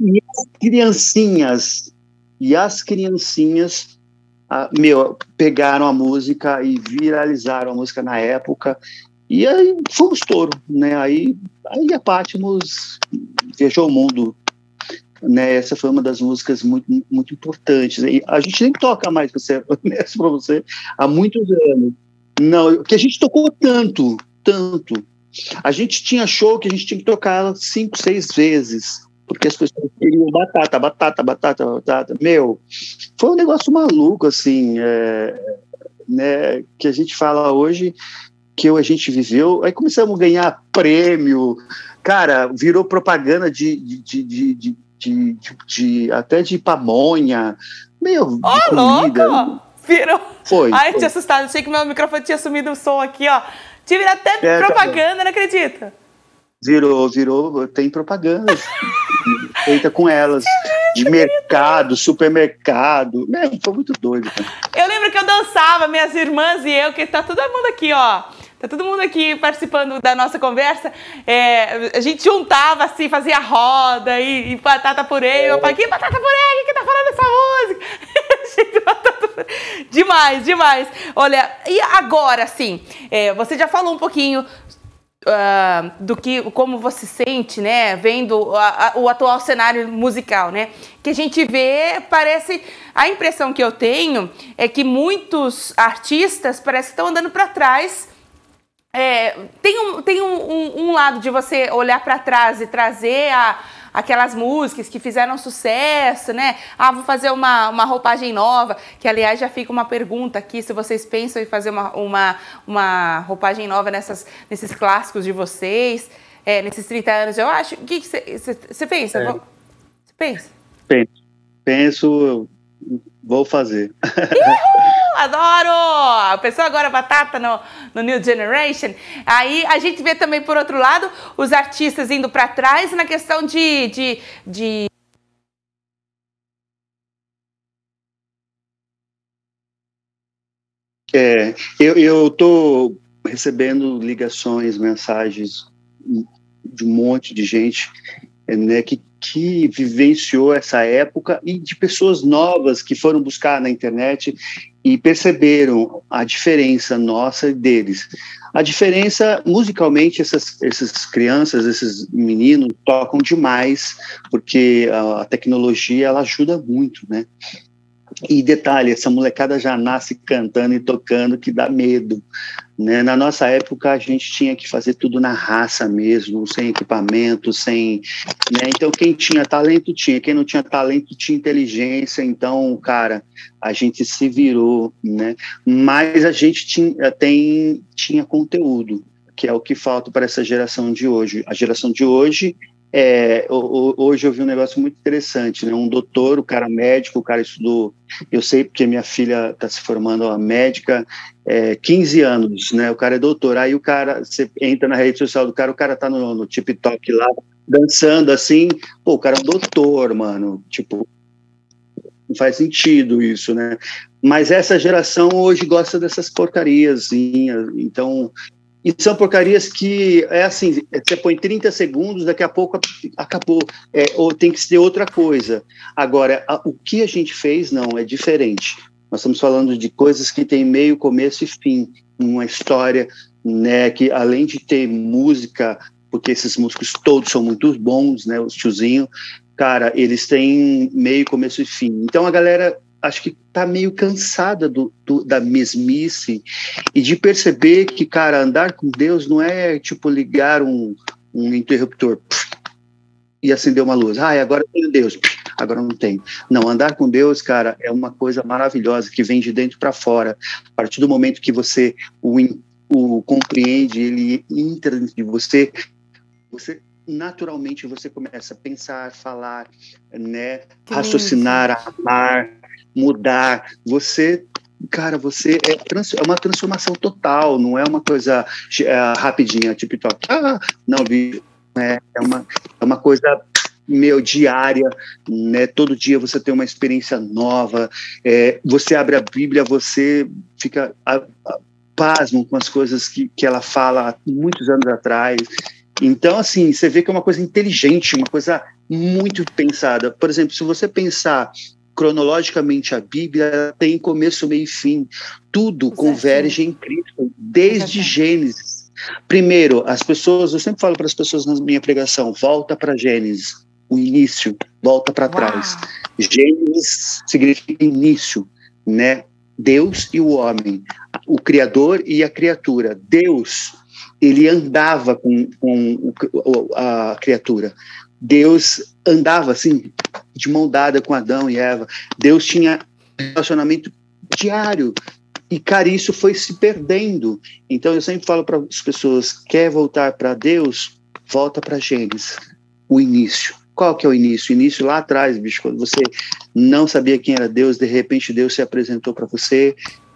E as criancinhas. E as criancinhas. A, meu, pegaram a música e viralizaram a música na época. E aí foi um estouro, né? Aí, aí a Patmos viajou o mundo né? Essa foi uma das músicas muito, muito importantes. E a gente nem toca mais, para ser (laughs) honesto para você, há muitos anos. Não, que a gente tocou tanto, tanto. A gente tinha show que a gente tinha que tocar cinco, seis vezes, porque as pessoas queriam batata, batata, batata, batata. Meu, foi um negócio maluco, assim, é, né, que a gente fala hoje que a gente viveu. Aí começamos a ganhar prêmio, cara, virou propaganda de, de, de, de de, de, de até de pamonha, meio oh, de comida. Louco! Virou. Foi. Ai, tinha assustado. Achei que meu microfone tinha sumido o som aqui, ó. Tive até é, tá propaganda, tá não acredita? Virou, virou, tem propaganda (laughs) feita com elas. de mercado, supermercado. É, foi muito doido. Cara. Eu lembro que eu dançava, minhas irmãs e eu, que tá todo mundo aqui, ó. Tá todo mundo aqui participando da nossa conversa. É, a gente juntava assim, fazia roda e, e batata purê. Eu falei, que batata purê? Que tá falando essa música? (laughs) demais, demais. Olha, e agora sim, é, você já falou um pouquinho Uh, do que como você sente, né, vendo a, a, o atual cenário musical, né, que a gente vê parece a impressão que eu tenho é que muitos artistas parece que estão andando para trás é, tem um, tem um, um, um, lado de você olhar para trás e trazer a, aquelas músicas que fizeram sucesso, né? Ah, vou fazer uma, uma roupagem nova, que aliás já fica uma pergunta aqui, se vocês pensam em fazer uma, uma, uma roupagem nova nessas, nesses clássicos de vocês, é, nesses 30 anos, eu acho. O que você pensa? É. Você pensa? Penso. Penso, vou fazer. adoro! Pensou agora batata no, no New Generation? Aí a gente vê também, por outro lado, os artistas indo para trás na questão de, de, de É, eu estou recebendo ligações, mensagens de um monte de gente né, que que vivenciou essa época e de pessoas novas que foram buscar na internet e perceberam a diferença nossa e deles. A diferença, musicalmente, essas, essas crianças, esses meninos tocam demais, porque a, a tecnologia ela ajuda muito, né? E detalhe, essa molecada já nasce cantando e tocando que dá medo. Né? Na nossa época, a gente tinha que fazer tudo na raça mesmo, sem equipamento, sem. Né? Então, quem tinha talento tinha, quem não tinha talento tinha inteligência. Então, cara, a gente se virou, né? Mas a gente tinha, tem, tinha conteúdo, que é o que falta para essa geração de hoje. A geração de hoje é, hoje eu vi um negócio muito interessante, né? Um doutor, o cara médico, o cara estudou, eu sei porque minha filha está se formando a médica, é, 15 anos, né? O cara é doutor, aí o cara, você entra na rede social do cara, o cara tá no, no TikTok lá, dançando assim, pô, o cara é um doutor, mano, tipo, não faz sentido isso, né? Mas essa geração hoje gosta dessas porcarias, então e são porcarias que é assim, você põe 30 segundos, daqui a pouco acabou, é, ou tem que ser outra coisa. Agora, a, o que a gente fez não é diferente. Nós estamos falando de coisas que têm meio, começo e fim, uma história, né, que além de ter música, porque esses músicos todos são muito bons, né, os tiozinho, cara, eles têm meio, começo e fim. Então a galera acho que tá meio cansada do, do, da mesmice e de perceber que, cara, andar com Deus não é tipo ligar um, um interruptor e acender uma luz. Ah, agora tenho Deus, agora não tem. Não, andar com Deus, cara, é uma coisa maravilhosa que vem de dentro para fora. A partir do momento que você o, o compreende, ele entra dentro de você, você naturalmente você começa a pensar, falar, né, que raciocinar, lindo. amar, mudar. Você, cara, você é, trans, é uma transformação total, não é uma coisa é, rapidinha, tipo, ah, não, vi, é, é, uma, é uma coisa meu diária, né? Todo dia você tem uma experiência nova. É, você abre a Bíblia, você fica a, a, pasmo com as coisas que, que ela fala há muitos anos atrás. Então, assim, você vê que é uma coisa inteligente, uma coisa muito pensada. Por exemplo, se você pensar cronologicamente a Bíblia tem começo, meio e fim. Tudo Exato. converge em Cristo, desde Exato. Gênesis. Primeiro, as pessoas, eu sempre falo para as pessoas na minha pregação, volta para Gênesis, o início, volta para trás. Gênesis significa início, né? Deus e o homem, o Criador e a criatura. Deus, ele andava com, com a criatura. Deus andava assim, de mão dada com Adão e Eva. Deus tinha relacionamento diário. E, cara, isso foi se perdendo. Então, eu sempre falo para as pessoas: quer voltar para Deus? Volta para Gênesis, o início. Qual que é o início? O início lá atrás, bicho, quando você não sabia quem era Deus, de repente Deus se apresentou para você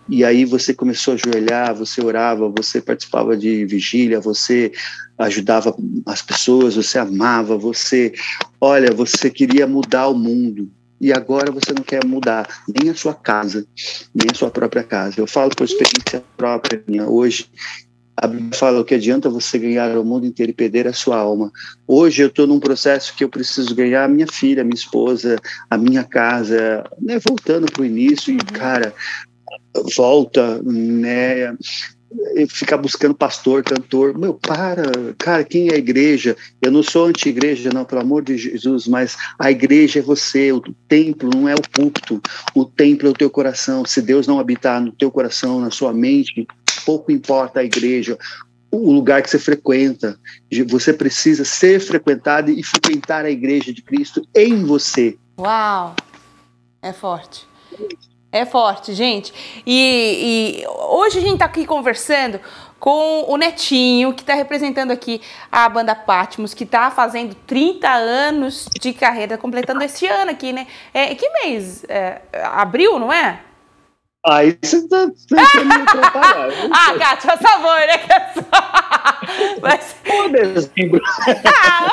e aí você começou a ajoelhar, você orava, você participava de vigília, você ajudava as pessoas, você amava, você, olha, você queria mudar o mundo. E agora você não quer mudar nem a sua casa, nem a sua própria casa. Eu falo por experiência própria minha. Hoje, a Bíblia fala que adianta você ganhar o mundo inteiro e perder a sua alma. Hoje eu estou num processo que eu preciso ganhar a minha filha, a minha esposa, a minha casa, né? voltando para o início. E, uhum. cara, volta, né? Ficar buscando pastor, cantor. Meu, para, cara, quem é a igreja? Eu não sou anti-igreja, não, pelo amor de Jesus, mas a igreja é você, o templo não é o púlpito, o templo é o teu coração. Se Deus não habitar no teu coração, na sua mente, pouco importa a igreja, o lugar que você frequenta. Você precisa ser frequentado e frequentar a igreja de Cristo em você. Uau! É forte. É forte, gente. E, e hoje a gente está aqui conversando com o Netinho, que está representando aqui a banda Patmos, que está fazendo 30 anos de carreira, completando esse ano aqui, né? É, que mês? É, abril, não é? Aí você tá tentando me atrapalhar. (laughs) ah, Kátia, por favor, né? (laughs) Mas... Por dezembro. ah,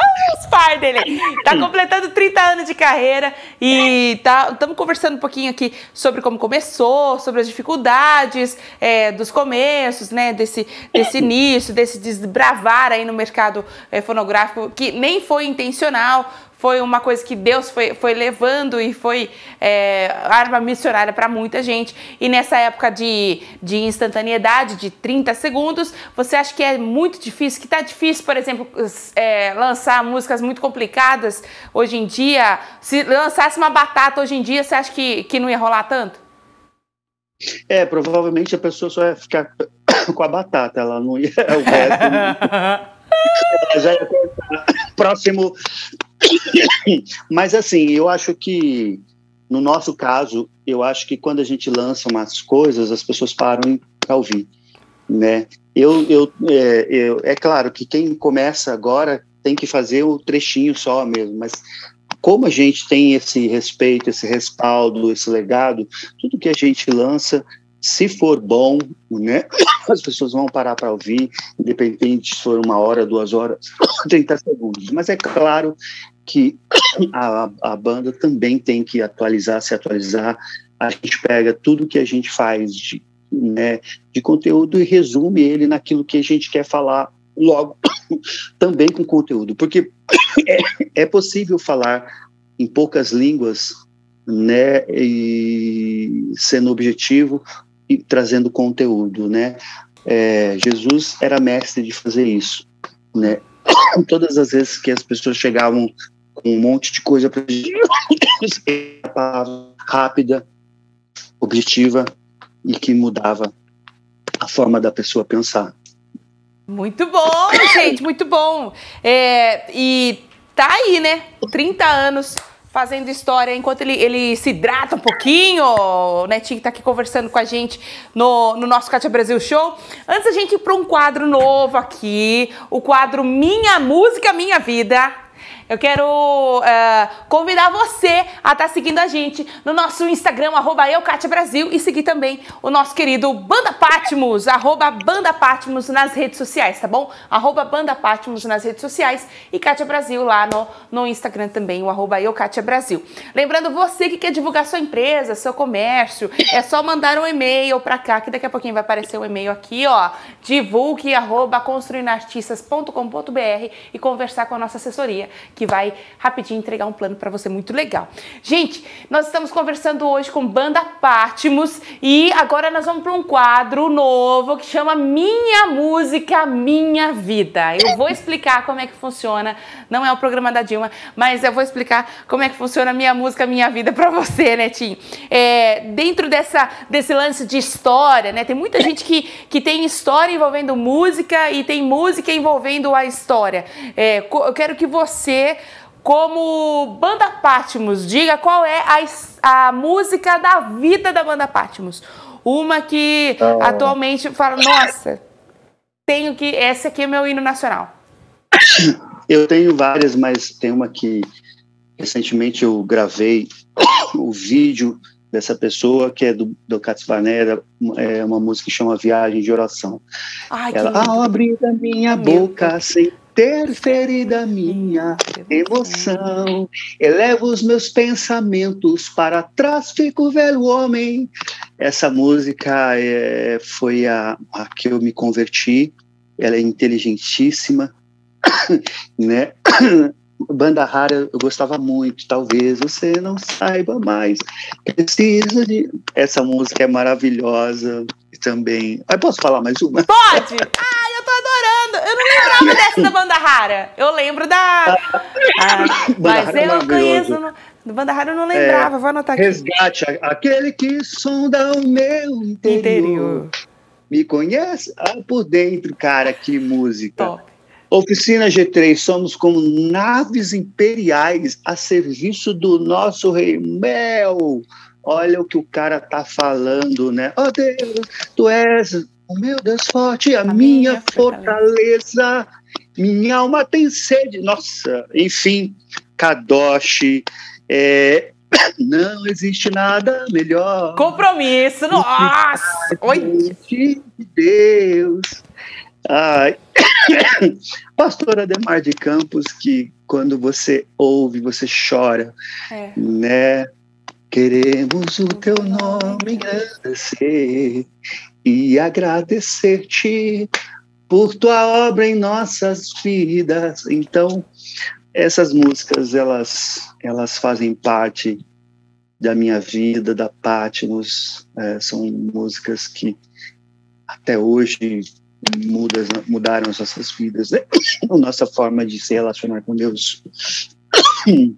dele. Tá completando 30 anos de carreira e tá, estamos conversando um pouquinho aqui sobre como começou, sobre as dificuldades é, dos começos, né? Desse, desse início, desse desbravar aí no mercado é, fonográfico, que nem foi intencional, foi uma coisa que Deus foi, foi levando e foi é, arma missionária para muita gente. E nessa época de, de instantaneidade, de 30 segundos, você acha que é muito difícil? Que tá difícil, por exemplo, é, lançar músicas muito complicadas hoje em dia? Se lançasse uma batata hoje em dia, você acha que, que não ia rolar tanto? É, provavelmente a pessoa só ia ficar (coughs) com a batata, ela não ia. O resto. (laughs) já ia Próximo (coughs) Mas assim, eu acho que no nosso caso, eu acho que quando a gente lança umas coisas, as pessoas param para ouvir, né? Eu, eu, é, eu, é claro que quem começa agora tem que fazer o trechinho só mesmo, mas como a gente tem esse respeito, esse respaldo, esse legado, tudo que a gente lança se for bom, né, (coughs) as pessoas vão parar para ouvir, independente se for uma hora, duas horas, (coughs) 30 segundos. Mas é claro que (coughs) a, a banda também tem que atualizar, se atualizar. A gente pega tudo que a gente faz de, né, de conteúdo e resume ele naquilo que a gente quer falar logo, (coughs) também com conteúdo, porque (coughs) é, é possível falar em poucas línguas né, e sendo objetivo, e trazendo conteúdo, né? É, Jesus era mestre de fazer isso, né? (coughs) Todas as vezes que as pessoas chegavam com um monte de coisa para (coughs) rápida, objetiva e que mudava a forma da pessoa pensar. Muito bom, (coughs) gente, muito bom. É, e tá aí, né? 30 anos fazendo história enquanto ele, ele se hidrata um pouquinho. O Netinho tá aqui conversando com a gente no, no nosso Cátia Brasil Show. Antes a gente ir para um quadro novo aqui, o quadro Minha Música, Minha Vida. Eu quero uh, convidar você a estar tá seguindo a gente no nosso Instagram, arroba Brasil, e seguir também o nosso querido Banda Patmos, arroba Banda Patmos nas redes sociais, tá bom? Arroba Banda Patmos nas redes sociais e Kátia Brasil lá no, no Instagram também, o arroba Brasil. Lembrando, você que quer divulgar sua empresa, seu comércio, é só mandar um e-mail para cá, que daqui a pouquinho vai aparecer um e-mail aqui, ó, divulgue arroba construinartistas.com.br e conversar com a nossa assessoria que vai rapidinho entregar um plano para você muito legal. Gente, nós estamos conversando hoje com Banda Patmos e agora nós vamos para um quadro novo que chama Minha Música, Minha Vida. Eu vou explicar como é que funciona, não é o programa da Dilma, mas eu vou explicar como é que funciona Minha Música, Minha Vida para você, né, Tim? É, dentro dessa, desse lance de história, né, tem muita gente que, que tem história envolvendo música e tem música envolvendo a história. É, eu quero que você como Banda Patmos, diga qual é a, a música da vida da Banda Patmos. Uma que ah. atualmente fala, nossa, tenho que. Esse aqui é meu hino nacional. Eu tenho várias, mas tem uma que recentemente eu gravei (coughs) o vídeo dessa pessoa, que é do, do Cats Vanera, é uma música que chama Viagem de Oração. Ai, Ela, a abrir da minha boca sem ter ferida minha emoção, eleva os meus pensamentos para trás, fico velho homem. Essa música é, foi a, a que eu me converti, ela é inteligentíssima, (coughs) né? (coughs) Banda rara eu gostava muito, talvez você não saiba mais. Preciso de. Essa música é maravilhosa também. Ah, posso falar mais uma? Pode! Ah, eu tô adorando! Eu não lembrava (laughs) dessa da Banda Rara. Eu lembro da. Ah, (laughs) mas eu conheço. No... Do Banda Rara eu não lembrava, é, vou anotar aqui. Resgate, aquele que sonda o meu interior. interior. Me conhece ah, por dentro, cara, que música. Top. Oficina G3, somos como naves imperiais a serviço do nosso rei Mel. Olha o que o cara tá falando, né? Oh Deus, tu és o meu Deus forte, a, a minha, minha fortaleza. Minha alma tem sede. Nossa, enfim, Kadoshi. É, (coughs) não existe nada melhor. Compromisso, nossa! Oi! Deus. Ai. (coughs) Pastora Demar de Campos, que quando você ouve, você chora, é. né? Queremos o teu nome agradecer e agradecer-te por tua obra em nossas vidas. Então, essas músicas, elas, elas fazem parte da minha vida, da Patmos, é, são músicas que até hoje mudas, mudaram as nossas vidas, né? (coughs) a nossa forma de se relacionar com Deus. (coughs)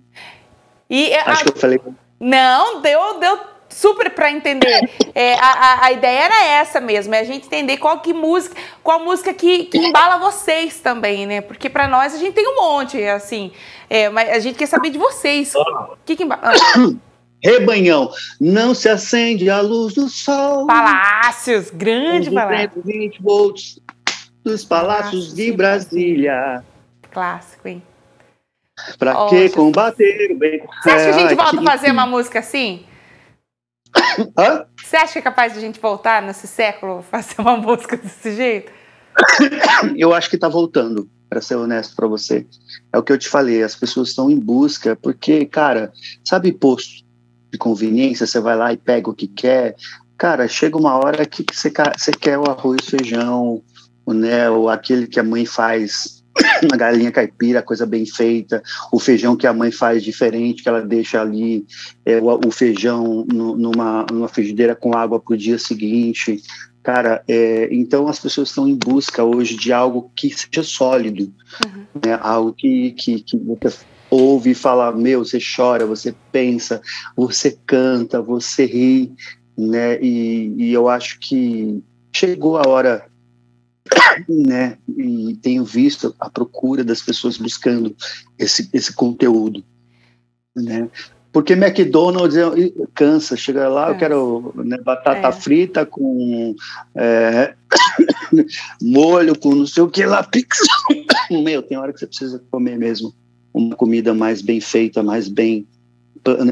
E Acho a... que eu falei. Não, deu, deu super para entender. É, a, a, ideia era essa mesmo, é a gente entender qual que música, qual música que, que embala vocês também, né? Porque para nós a gente tem um monte, assim. É, mas a gente quer saber de vocês. O que, que embala? Ah. Rebanhão, não se acende a luz do sol. Palácios, grande palácio. 20 volts dos palácios de Brasília. Clássico, hein? Pra que combater o bem? Você acha que a gente volta a fazer uma música assim? (coughs) Hã? Você acha que é capaz de a gente voltar nesse século fazer uma música desse jeito? (coughs) Eu acho que tá voltando, para ser honesto para você. É o que eu te falei, as pessoas estão em busca, porque, cara, sabe posto de conveniência, você vai lá e pega o que quer. Cara, chega uma hora que você, você quer o arroz, feijão, né, ou aquele que a mãe faz, (coughs) a galinha caipira, coisa bem feita, o feijão que a mãe faz diferente, que ela deixa ali, é, o, o, feijão no, numa, numa frigideira com água para o dia seguinte. Cara, é, então as pessoas estão em busca hoje de algo que seja sólido, uhum. né, algo que, que, que ouve e fala, meu, você chora, você pensa, você canta, você ri, né? E, e eu acho que chegou a hora, né? E tenho visto a procura das pessoas buscando esse, esse conteúdo, né? Porque McDonald's cansa, chega lá, é. eu quero né, batata é. frita com é, (coughs) molho, com não sei o que lá, pizza. (coughs) Meu, tem hora que você precisa comer mesmo uma comida mais bem feita, mais bem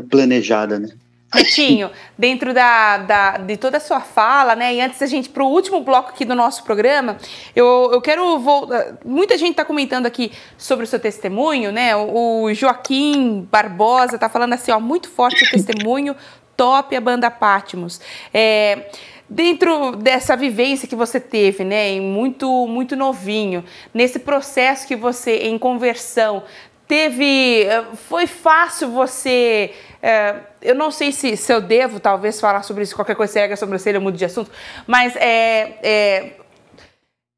planejada, né? Netinho, dentro da, da, de toda a sua fala, né? E antes da gente para o último bloco aqui do nosso programa, eu, eu quero voltar. Muita gente está comentando aqui sobre o seu testemunho, né? O, o Joaquim Barbosa está falando assim, ó, muito forte o testemunho, top a banda Patmos. É, dentro dessa vivência que você teve, né, muito muito novinho, nesse processo que você em conversão teve, eh, foi fácil você é, eu não sei se, se, eu devo, talvez, falar sobre isso, qualquer coisa, se erga a sobrancelha, eu mudo de assunto, mas é, é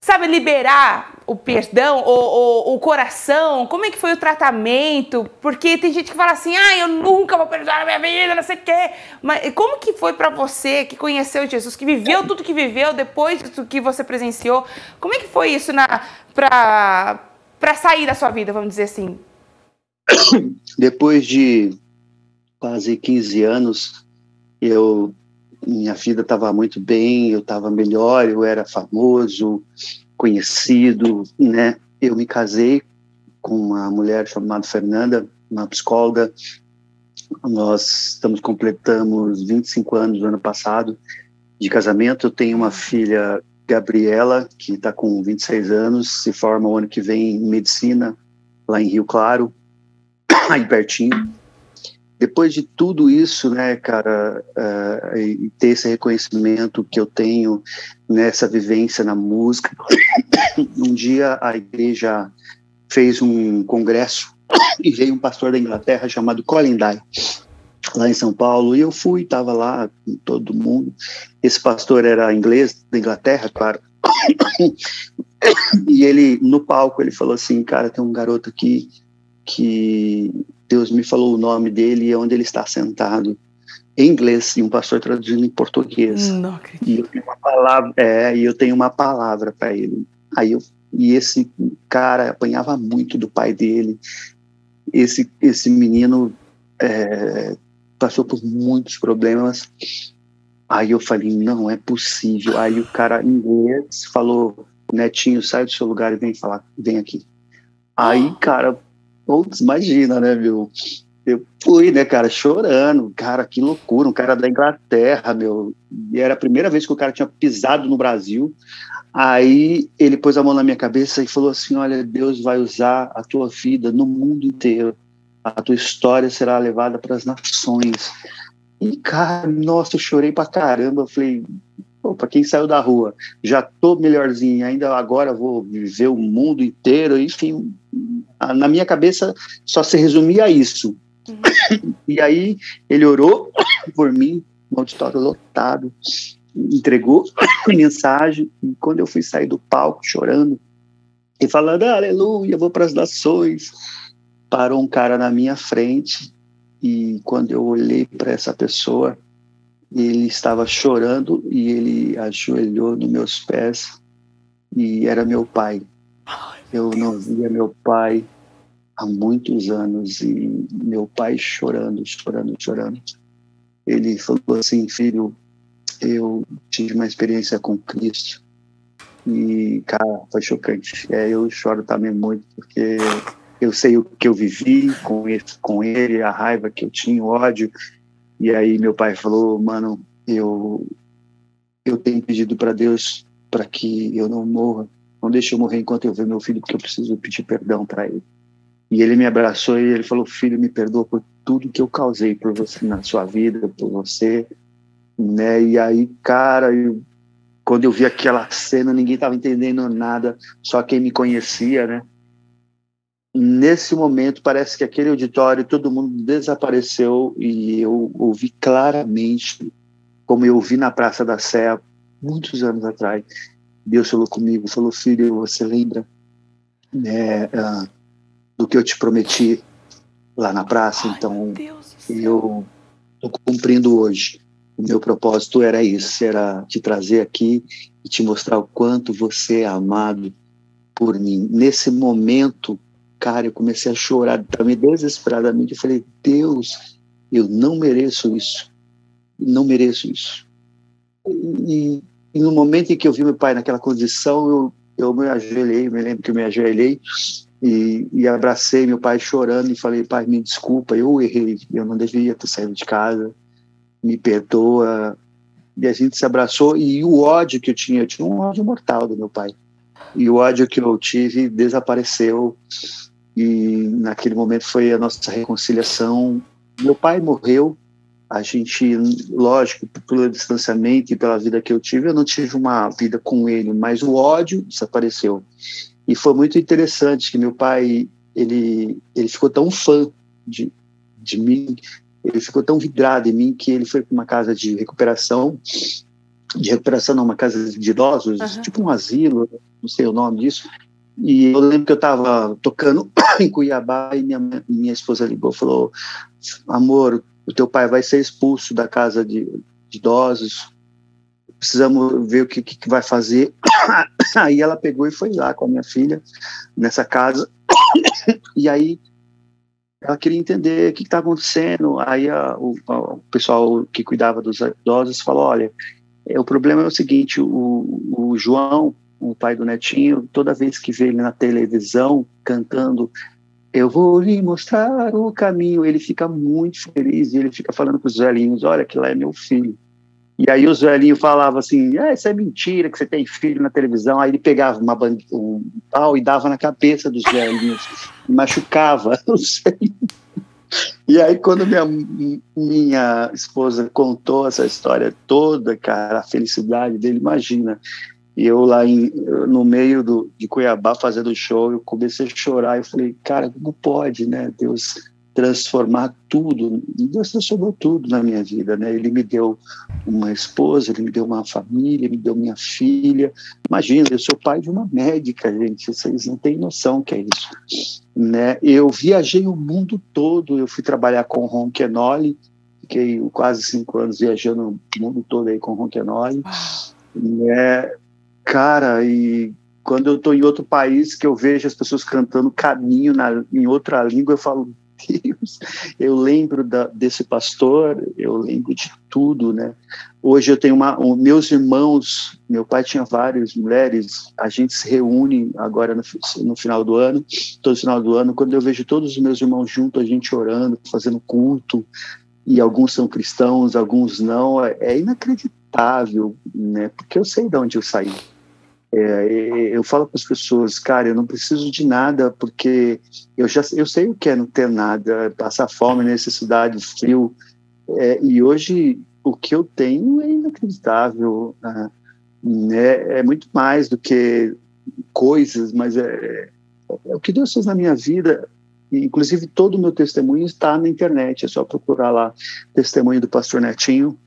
sabe, liberar o perdão, o, o, o, coração, como é que foi o do Porque tem gente que fala assim, ah, eu nunca vou perdoar a minha vida, não sei o quê. Mas como que foi para você que conheceu Jesus, que viveu tudo que viveu depois do que você presenciou? Como é que foi isso para sair da sua vida, vamos dizer assim? (coughs) Depois de quase 15 anos, eu minha vida estava muito bem, eu estava melhor, eu era famoso, conhecido, né? Eu me casei com uma mulher chamada Fernanda, uma psicóloga. Nós estamos completamos 25 anos no ano passado de casamento. Eu tenho uma filha, Gabriela, que está com 26 anos, se forma o ano que vem em medicina lá em Rio Claro, (coughs) aí pertinho depois de tudo isso, né, cara, uh, e ter esse reconhecimento que eu tenho nessa vivência na música, (coughs) um dia a igreja fez um congresso (coughs) e veio um pastor da Inglaterra chamado Colin Dye, lá em São Paulo, e eu fui, estava lá com todo mundo. Esse pastor era inglês da Inglaterra, claro. e ele, no palco, ele falou assim, cara, tem um garoto aqui que Deus me falou o nome dele e onde ele está sentado em inglês e um pastor traduzindo em português. Não acredito. E eu tenho uma palavra, é, e eu tenho uma palavra para ele. Aí eu e esse cara apanhava muito do pai dele. Esse esse menino é, passou por muitos problemas. Aí eu falei, não é possível. Aí o cara em inglês falou, netinho, sai do seu lugar e vem falar, vem aqui. Aí, cara, Putz, imagina, né, meu? Eu fui, né, cara, chorando. Cara, que loucura. Um cara da Inglaterra, meu. E era a primeira vez que o cara tinha pisado no Brasil. Aí ele pôs a mão na minha cabeça e falou assim: Olha, Deus vai usar a tua vida no mundo inteiro. A tua história será levada para as nações. E, cara, nossa, eu chorei pra caramba. Eu falei, para quem saiu da rua, já tô melhorzinho, ainda agora vou viver o mundo inteiro, enfim, na minha cabeça só se resumia a isso. Uhum. (laughs) E aí ele orou por mim, um auditório lotado, entregou (coughs) a mensagem, e quando eu fui sair do palco chorando e falando, aleluia, vou para as nações, parou um cara na minha frente, e quando eu olhei para essa pessoa, ele estava chorando e ele ajoelhou nos meus pés e era meu pai. Eu não via meu pai há muitos anos e meu pai chorando, chorando, chorando. Ele falou assim, filho, eu tive uma experiência com Cristo e, cara, foi chocante. É, eu choro também muito porque eu sei o que eu vivi com ele, com ele, a raiva que eu tinha, o ódio e aí meu pai falou, mano, eu eu tenho pedido para Deus para que eu não morra, não deixe eu morrer enquanto eu ver meu filho, porque eu preciso pedir perdão para ele. E ele me abraçou e ele falou, filho, me perdoa por tudo que eu causei por você na sua vida, por você, né? E aí, cara, eu, quando eu vi aquela cena, ninguém estava entendendo nada, só quem me conhecia, né? nesse momento parece que aquele auditório todo mundo desapareceu e eu ouvi claramente como eu ouvi na Praça da Sé muitos anos atrás Deus falou comigo falou filho você lembra né, uh, do que eu te prometi lá na praça. Ai, então, eu estou cumprindo hoje. O meu propósito era isso, era te trazer aqui e te mostrar o quanto você é amado por mim. Nesse momento, cara, eu comecei a chorar também desesperadamente. Eu falei, Deus, eu não mereço isso. Não mereço isso. E, e no momento em que eu vi meu pai naquela condição, eu, eu me ajoelhei, me lembro que eu me ajoelhei e, e, abracei meu pai chorando e falei, pai, me desculpa, eu errei, eu não devia ter saído de casa, me perdoa. E a gente se abraçou e o ódio que eu tinha, eu tinha um ódio mortal do meu pai. E o ódio que eu tive desapareceu e naquele momento foi a nossa reconciliação. Meu pai morreu, a gente, lógico, pelo distanciamento e pela vida que eu tive, eu não tive uma vida com ele, mas o ódio desapareceu. E foi muito interessante que meu pai, ele, ele ficou tão fã de, de mim, ele ficou tão vidrado em mim que ele foi para uma casa de recuperação, de recuperação não, uma casa de idosos, uhum. tipo um asilo, não sei o nome disso. E eu lembro que eu estava tocando (coughs) em Cuiabá e minha, minha esposa ligou falou: Amor, o teu pai vai ser expulso da casa de, de idosos, precisamos ver o que, que vai fazer. (coughs) Aí ela pegou e foi lá com a minha filha nessa casa. (coughs) E aí ela queria entender o que está acontecendo. Aí a, o, a, o, pessoal que cuidava dos idosos falou: olha, é, o problema é o seguinte: o, o João, o pai do netinho, toda vez que vê ele na televisão cantando eu vou lhe mostrar o caminho. Ele fica muito feliz e ele fica falando para os velhinhos: Olha, que lá é meu filho. E aí os velhinhos falavam assim: ah, Isso é mentira que você tem filho na televisão. Aí ele pegava uma um pau e dava na cabeça dos velhinhos, machucava (laughs) os velhinhos. E aí, quando minha, minha esposa contou essa história toda, cara, a felicidade dele, imagina. E eu lá em, no meio do, de Cuiabá fazendo show, eu comecei a chorar. Eu falei, cara, como pode, né? Deus transformar tudo. Deus transformou tudo na minha vida, né? Ele me deu uma esposa, ele me deu uma família, ele me deu minha filha. Imagina, eu sou pai de uma médica, gente. Vocês não têm noção que é isso, né? Eu viajei o mundo todo. Eu fui trabalhar com Ron Kenoli, fiquei quase cinco anos viajando o mundo todo aí com Ron Kenoli. Né? Cara, e quando eu estou em outro país que eu vejo as pessoas cantando caminho na, em outra língua, eu falo, Deus, eu lembro da, desse pastor, eu lembro de tudo, né? Hoje eu tenho uma, um, meus irmãos, meu pai tinha várias mulheres, a gente se reúne agora no, no, final do ano, todo final do ano, quando eu vejo todos os meus irmãos juntos, a gente orando, fazendo culto, e alguns são cristãos, alguns não, é, é inacreditável, né? Porque eu sei de onde eu saí é, eu falo para as pessoas, cara, eu não preciso de nada porque eu já eu sei o que é não ter nada, passar fome, necessidade, frio. É, e hoje o que eu tenho é inacreditável, né? é muito mais do que coisas, mas é, é o que Deus fez na minha vida. Inclusive todo o meu testemunho está na internet, é só procurar lá testemunho do Pastor Netinho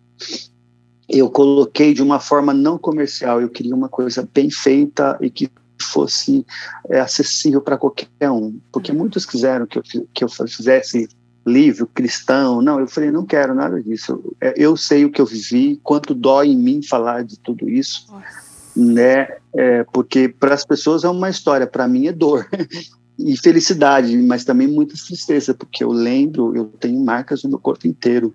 eu coloquei de uma forma não comercial. Eu queria uma coisa bem feita e que fosse é, acessível para qualquer um, porque muitos quiseram que eu, que eu fizesse livro cristão. Não, eu falei, não quero nada disso. Eu, é, eu sei o que eu vivi, quanto dói em mim falar de tudo isso, né? É, porque para as pessoas é uma história, para mim é dor. (laughs) e felicidade, mas também muita tristeza, porque eu lembro, eu tenho marcas no meu corpo inteiro.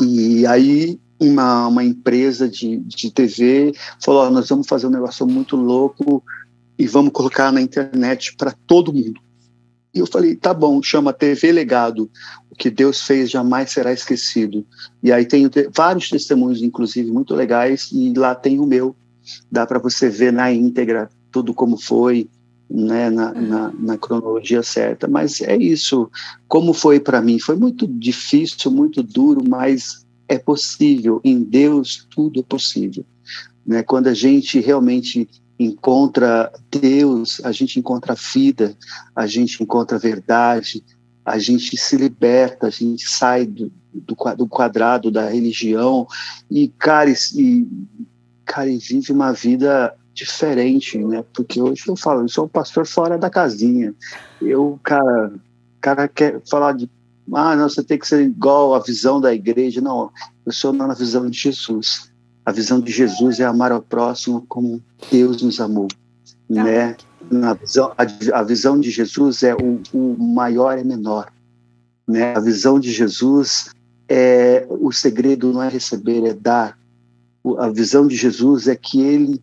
E aí uma, uma empresa de, de TV falou: oh, nós vamos fazer um negócio muito louco e vamos colocar na internet para todo mundo. E eu falei: tá bom, chama TV Legado. O que Deus fez jamais será esquecido. E aí tem vários testemunhos, inclusive, muito legais, e lá tem o meu. Dá para você ver na íntegra tudo como foi. Né, na, na, na, cronologia certa, mas é isso. Como foi para mim? Foi muito difícil, muito duro, mas é possível. Em Deus, tudo é possível. Né? Quando a gente realmente encontra Deus, a gente encontra vida, a gente encontra verdade, a gente se liberta, a gente sai do, do quadrado da religião e, cara, e, cara, e vive uma vida diferente, né? Porque hoje eu falo, eu sou um pastor fora da casinha. Eu, cara, cara quer falar de ah, não, você tem que ser igual à visão da igreja. Não, eu sou na visão de Jesus. A visão de Jesus é amar ao próximo como Deus nos amou, ah, né? Na visão, a, a, visão de Jesus é o, o maior é menor, né? A visão de Jesus é o segredo não é receber, é dar. A visão de Jesus é que ele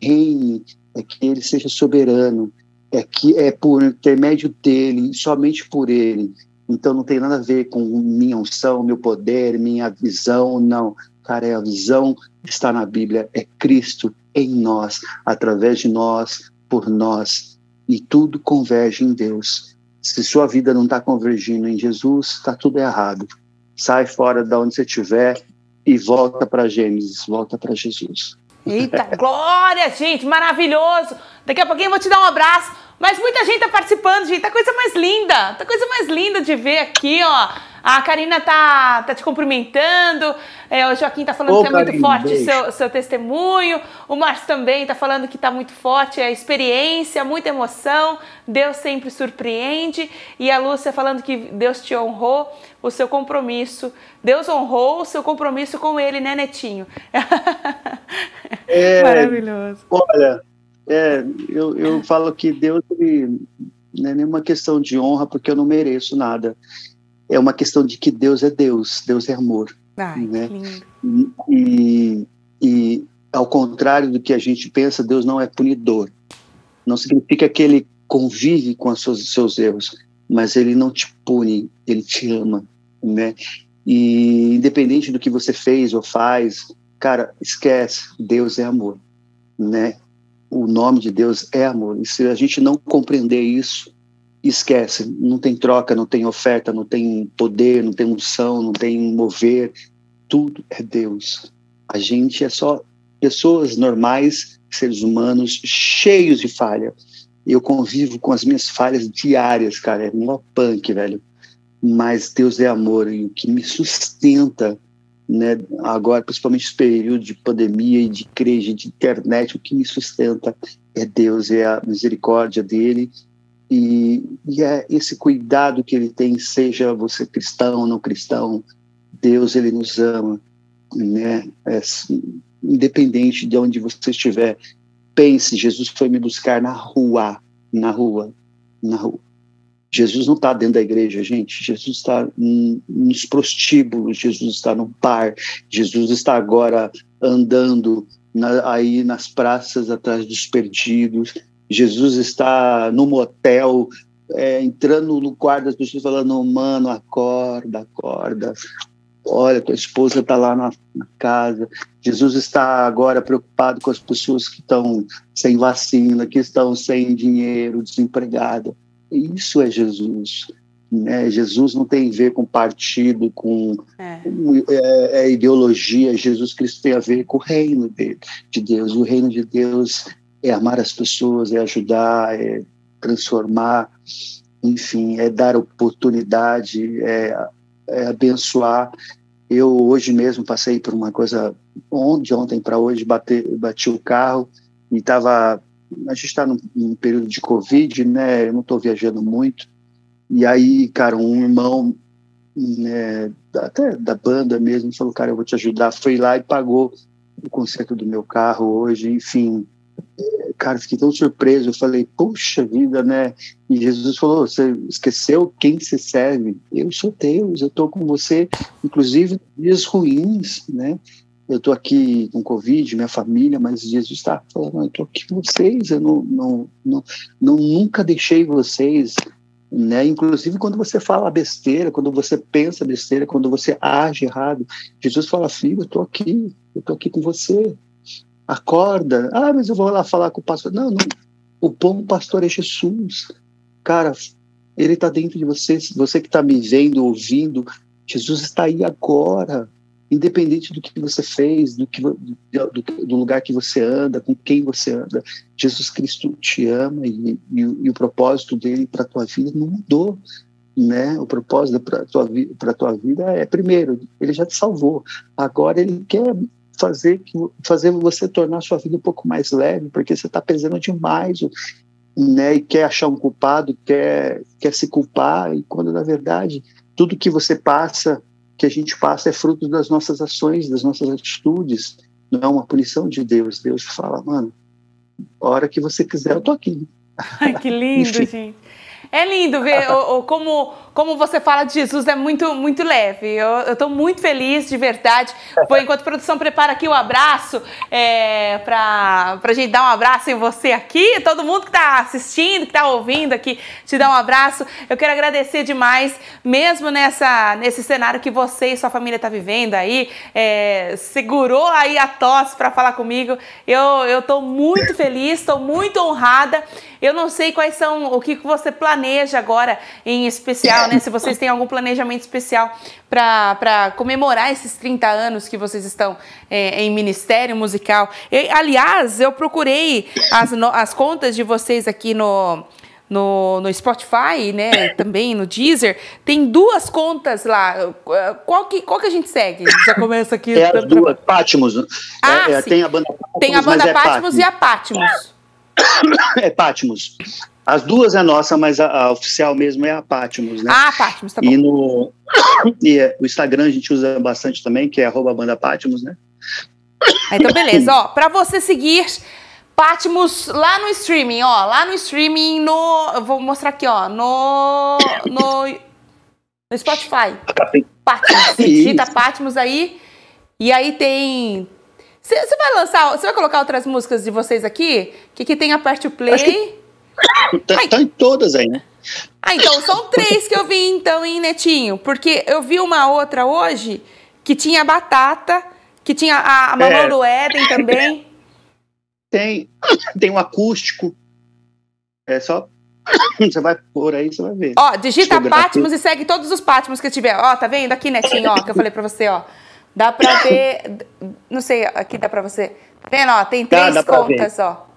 reine, é que ele seja soberano, é que é por intermédio dele, somente por ele, então não tem nada a ver com minha unção, meu poder, minha visão, não. Cara, é a visão que está na Bíblia, é Cristo em nós, através de nós, por nós. E tudo converge em Deus. Se sua vida não está convergindo em Jesus, está tudo errado. Sai fora de onde você estiver e volta para Gênesis, volta para Jesus. Eita, glória, gente, maravilhoso. Daqui a pouquinho eu vou te dar um abraço. Mas muita gente tá participando, gente. Tá coisa mais linda. Tá coisa mais linda de ver aqui, ó. A Karina tá, tá te cumprimentando. É, o Joaquim tá falando Ô, que é muito forte o seu, seu testemunho. O Márcio também tá falando que tá muito forte a experiência, muita emoção. Deus sempre surpreende. E a Lúcia falando que Deus te honrou o seu compromisso. Deus honrou o seu compromisso com ele, né, Netinho? (laughs) É, Maravilhoso. Olha, é, eu, eu falo que Deus ele, não é nenhuma questão de honra, porque eu não mereço nada. É uma questão de que Deus é Deus, Deus é amor. Ai, né? E, e, ao contrário do que a gente pensa, Deus não é punidor. Não significa que ele convive com os seus, seus erros, mas ele não te pune, ele te ama, né? E independente do que você fez ou faz, cara, esquece, Deus é amor, né? o nome de Deus é amor. E se a gente não compreender isso, esquece. Não tem troca, não tem oferta, não tem poder, não tem unção, não tem mover. Tudo é Deus. A gente é só pessoas normais, seres humanos, cheios de falha. Eu convivo com as minhas falhas diárias, cara. É uma punk, velho. Mas Deus é amor e o que me sustenta né, agora, principalmente esse período de pandemia e de crise, de internet, o que me sustenta é Deus, é a misericórdia dele e, e é esse cuidado que ele tem, seja você cristão ou não cristão, Deus, ele nos ama, né? É, independente de onde você estiver, pense, Jesus foi me buscar na rua, na rua, na rua. Jesus não está dentro da igreja, gente. Jesus está nos prostíbulos, Jesus está no par, Jesus está agora andando na, aí nas praças atrás dos perdidos. Jesus está no motel, é, entrando no quarto das pessoas falando: mano, acorda, acorda. Olha, tua esposa está lá na, na, casa. Jesus está agora preocupado com as pessoas que estão sem vacina, que estão sem dinheiro, desempregadas isso é Jesus. Né? Jesus não tem a ver com partido, com, é. é, é, ideologia. Jesus Cristo tem a ver com o reino de, de Deus. O reino de Deus é amar as pessoas, é ajudar, é transformar, enfim, é dar oportunidade, é, é abençoar. Eu hoje mesmo passei por uma coisa, ontem, ontem para hoje, bati, bati o carro e estava a gente está num, num, período de Covid, né? Eu não estou viajando muito. E aí, cara, um irmão, né, até da banda mesmo, falou: Cara, eu vou te ajudar. Foi lá e pagou o conserto do meu carro hoje, enfim. Cara, fiquei tão surpreso. Eu falei: Puxa vida, né? E Jesus falou: Você esqueceu quem se serve? Eu sou Deus, eu estou com você, inclusive dias ruins, né? eu estou aqui com Covid, minha família, mas Jesus está falando, eu estou aqui com vocês, eu não, não, não, não, nunca deixei vocês, né? Inclusive quando você fala besteira, quando você pensa besteira, quando você age errado, Jesus fala, filho, eu estou aqui, eu estou aqui com você, acorda, ah, mas eu vou lá falar com o pastor, não, não, o bom pastor é Jesus, cara, ele está dentro de você, você que está me vendo, ouvindo, Jesus está aí agora, independente do que você fez, do, que, do, do, lugar que você anda, com quem você anda, Jesus Cristo te ama e, e, e o propósito dele para a tua vida não mudou. Né? O propósito para tua, tua vida é, primeiro, ele já te salvou. Agora ele quer fazer, fazer você tornar a sua vida um pouco mais leve, porque você está pesando demais. né, e quer achar um culpado, quer, quer se culpar, e quando na verdade tudo que você passa, que a gente passa, é fruto das nossas ações, das nossas atitudes, não é uma punição de Deus. Deus fala, mano, a hora que você quiser, eu tô aqui. Ai, que lindo, (laughs) gente. É lindo ver (laughs) o, o, como, como você fala de Jesus, é muito, muito leve. Eu estou muito feliz, de verdade. Foi enquanto a produção prepara aqui o abraço, é, para a gente dar um abraço em você aqui, todo mundo que está assistindo, que está ouvindo aqui, te dar um abraço. Eu quero agradecer demais, mesmo nessa, nesse cenário que você e sua família estão tá vivendo aí, é, segurou aí a tosse para falar comigo. Eu estou muito feliz, estou muito honrada. Eu não sei quais são, o que você planeja agora em especial, né? Se vocês têm algum planejamento especial para comemorar esses 30 anos que vocês estão é, em ministério musical. E, aliás, eu procurei as, as contas de vocês aqui no, no, no Spotify, né? Também no Deezer. Tem duas contas lá. Qual que, qual que a gente segue? Já começa aqui. É as duas, Patmos. Ah, é, é, tem a banda Patmos, tem a banda é Patmos e a Patmos. (coughs) É Patmos. As duas é nossa, mas a, a, oficial mesmo é a Patmos, né? Ah, Patmos, tá bom. E no (coughs) e é, o Instagram a gente usa bastante também, que é arroba banda Patmos, né? Então, beleza. ó, (coughs) pra você seguir Patmos lá no streaming, ó, lá no streaming, no... Eu vou mostrar aqui, ó, no... No, no Spotify. Patmos. digita Patmos aí. E aí tem você vai lançar, você vai colocar outras músicas de vocês aqui? Que aqui tem Aperte o Play. Tá, tá, em todas aí, né? Ah, então são três que eu vi então em Netinho. Porque eu vi uma outra hoje que tinha Batata, que tinha a, a Mamão é. do Éden também. (laughs) Tem, tem um acústico. É só. (laughs) Você vai por aí, você vai ver. Ó, digita Patmos e segue todos os Patmos que tiver. Ó, tá vendo aqui, Netinho, ó, que eu falei pra você, ó. Dá pra (laughs) ver. Não sei, aqui dá pra você. Tá vendo, ó? Tem três dá, dá contas, ó.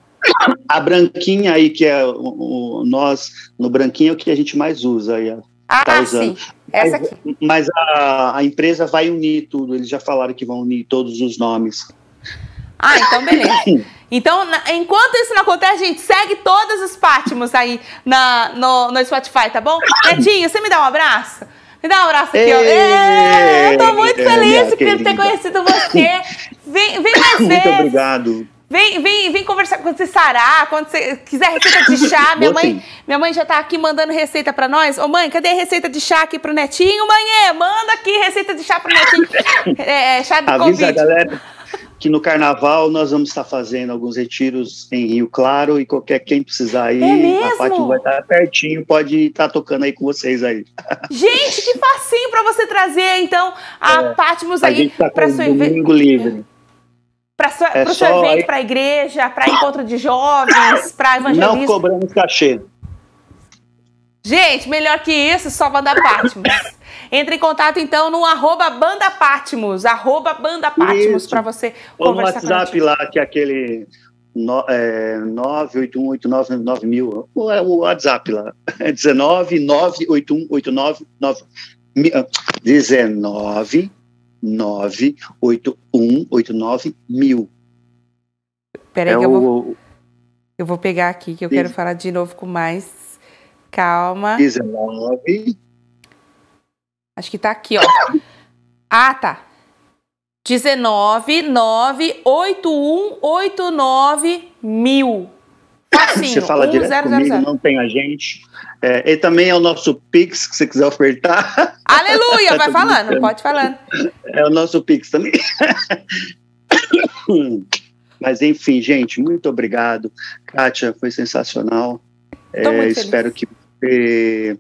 A branquinha aí, que é o, o, nós, no branquinho é o que a gente mais usa aí. Ah, tá usando. sim. Essa aqui. Mas, mas a, a, empresa vai unir tudo. Eles já falaram que vão unir todos os nomes. Ah, então beleza. (coughs) Então, na, enquanto isso não acontece, a gente segue todos os Patmos aí na, no, no Spotify, tá bom? Netinho, você me dá um abraço? Me dá um abraço aqui, ó. Ei, eu tô muito feliz por ter conhecido você. Vem, vem (coughs) mais vezes. Muito obrigado. Vem, vem, vem conversar quando você sarar, quando você quiser receita de (laughs) chá. Minha mãe, minha mãe já tá aqui mandando receita para nós. Ô mãe, cadê a receita de chá aqui pro netinho? Mãe, manda aqui receita de chá pro netinho. (laughs) É, é chá de Avisa Covid. a galera que no carnaval nós vamos estar fazendo alguns retiros em Rio Claro e qualquer quem precisar ir, é a Fátima vai estar pertinho, pode estar tocando aí com vocês aí. (laughs) Gente, que facinho para você trazer então a é, Patmos aí tá para seu domingo livre. Para é o seu evento, para a igreja, para encontro de jovens, para evangelismo. Não cobramos cachê. Gente, melhor que isso, só mandar Patmos. (laughs) Entre em contato, então, no arroba Banda Patmos, arroba Banda Patmos, para você Ou conversar no WhatsApp lá, que é aquele no, é, 98189 mil, o, é o WhatsApp lá, é 19 98189 19 98189 mil. Peraí é que eu vou, eu vou pegar aqui, que eu quero falar de novo com mais calma. 19 Acho que tá aqui, ó. Ah, tá. 19 98189 mil. Facinho. Você fala 1, direto 0, comigo, 0, 0. não tem a gente. É, e também é o nosso Pix, que você quiser ofertar. (laughs) Aleluia, vai (laughs) falando, pode falando. É o nosso Pix também. (coughs) Mas enfim, gente, muito obrigado. Kátia, foi sensacional. É, espero que você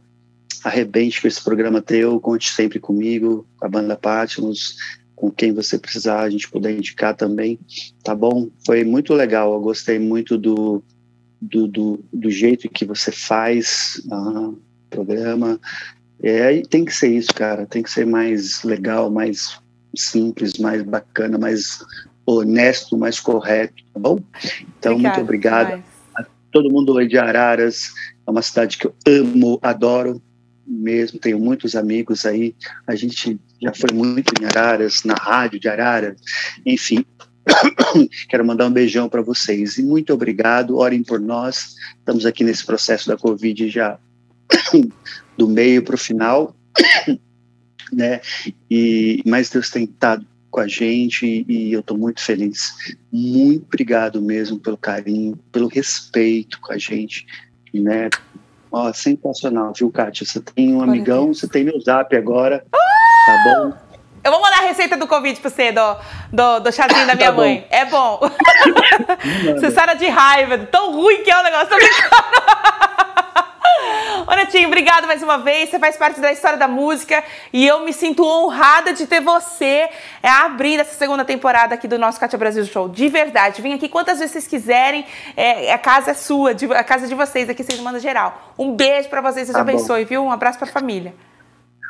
arrebente com esse programa teu, conte sempre comigo, com a banda Patmos, com quem você precisar, a gente puder indicar também, tá bom? Foi muito legal, eu gostei muito do, do, do, do jeito que você faz o programa. É, tem que ser isso, cara, tem que ser mais legal, mais simples, mais bacana, mais honesto, mais correto, tá bom? Então, Obrigada, muito obrigado. A todo mundo de Araras, é uma cidade que eu amo, adoro, mesmo, tenho muitos amigos aí, a gente já foi muito em Araras, na rádio de Araras, enfim, (coughs) Quero mandar um beijão para vocês e muito obrigado. Orem por nós. Estamos aqui nesse processo da Covid já (coughs) do meio para o final, (coughs) né? E mas Deus tem estado com a gente e eu estou muito feliz. Muito obrigado mesmo pelo carinho, pelo respeito com a gente, né? Ó, sensacional, viu, Kátia? Você tem um amigão, você tem meu zap agora, tá bom? Eu vou mandar a receita do Covid pra você, do, do, do chazinho da minha tá mãe. É bom. você sai de raiva, tão ruim que é o negócio. Tô Ô, Netinho, obrigado mais uma vez. Você faz parte da história da música e eu me sinto honrada de ter você é, abrindo essa segunda temporada aqui do nosso Cátia Brasil Show. De verdade. Vem aqui quantas vezes vocês quiserem. É, a casa é sua, a casa é de vocês aqui, vocês mandam geral. Um beijo pra vocês, Deus tá abençoe, viu? Um abraço pra família.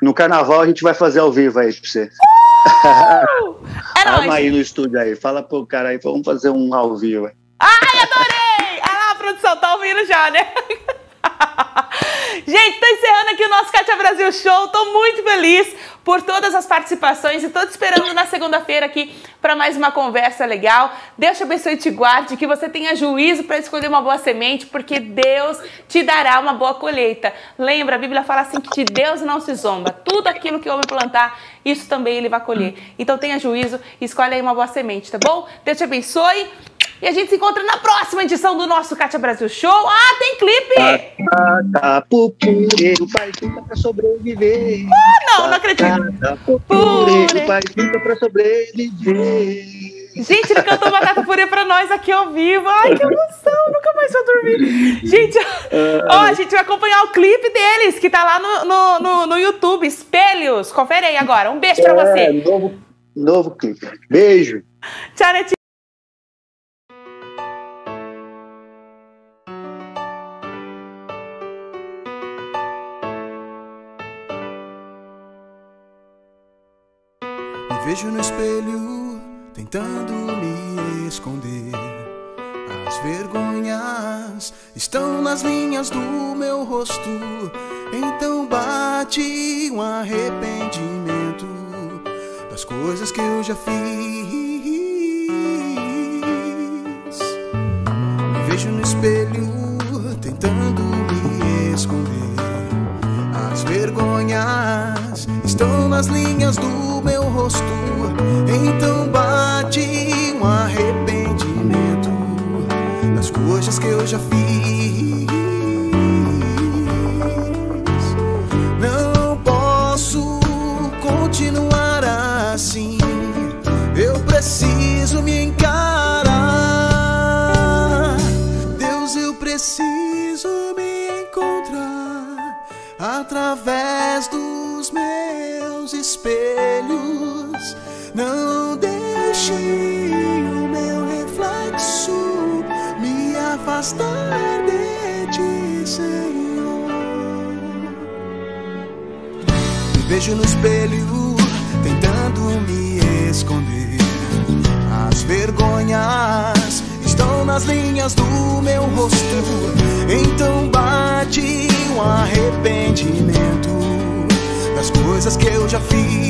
No carnaval a gente vai fazer ao vivo aí pra você. Uh! É (laughs) Arma aí no estúdio aí. Fala pro cara aí, vamos fazer um ao vivo. Ai, adorei! Lá, a produção, tá ouvindo já, né? (laughs) (laughs) Gente, tô encerrando aqui o nosso Cátia Brasil Show. Tô muito feliz por todas as participações e tô te esperando na segunda-feira aqui para mais uma conversa legal. Deus te abençoe e te guarde, que você tenha juízo para escolher uma boa semente, porque Deus te dará uma boa colheita. Lembra, a Bíblia fala assim que de Deus não se zomba. Tudo aquilo que o homem plantar, isso também ele vai colher. Então tenha juízo e escolhe aí uma boa semente, tá bom? Deus te abençoe. E a gente se encontra na próxima edição do nosso Cátia Brasil Show. Ah, tem clipe! Tá, pupure, o pai fica pra sobreviver. Ah, não, não acredito. Tá, pupure, o pai fica pra sobreviver. Gente, ele cantou Batata Purê pra nós aqui ao vivo. Ai, que emoção, nunca mais vou dormir. Gente, ó, a gente vai acompanhar o clipe deles, que tá lá no, no, no, no YouTube, Espelhos. Confere aí agora. Um beijo pra você. É, novo, novo clipe. Beijo. Tchau, Netinho. Vejo no espelho tentando me esconder. As vergonhas estão nas linhas do meu rosto. Então bate um arrependimento das coisas que eu já fiz. Me vejo no espelho tentando me esconder. As vergonhas nas linhas do meu rosto. Então bate um arrependimento das coisas que eu já fiz. Não posso continuar assim. Eu preciso me encarar. Vejo no espelho tentando me esconder. As vergonhas estão nas linhas do meu rosto. Então bate um arrependimento das coisas que eu já fiz.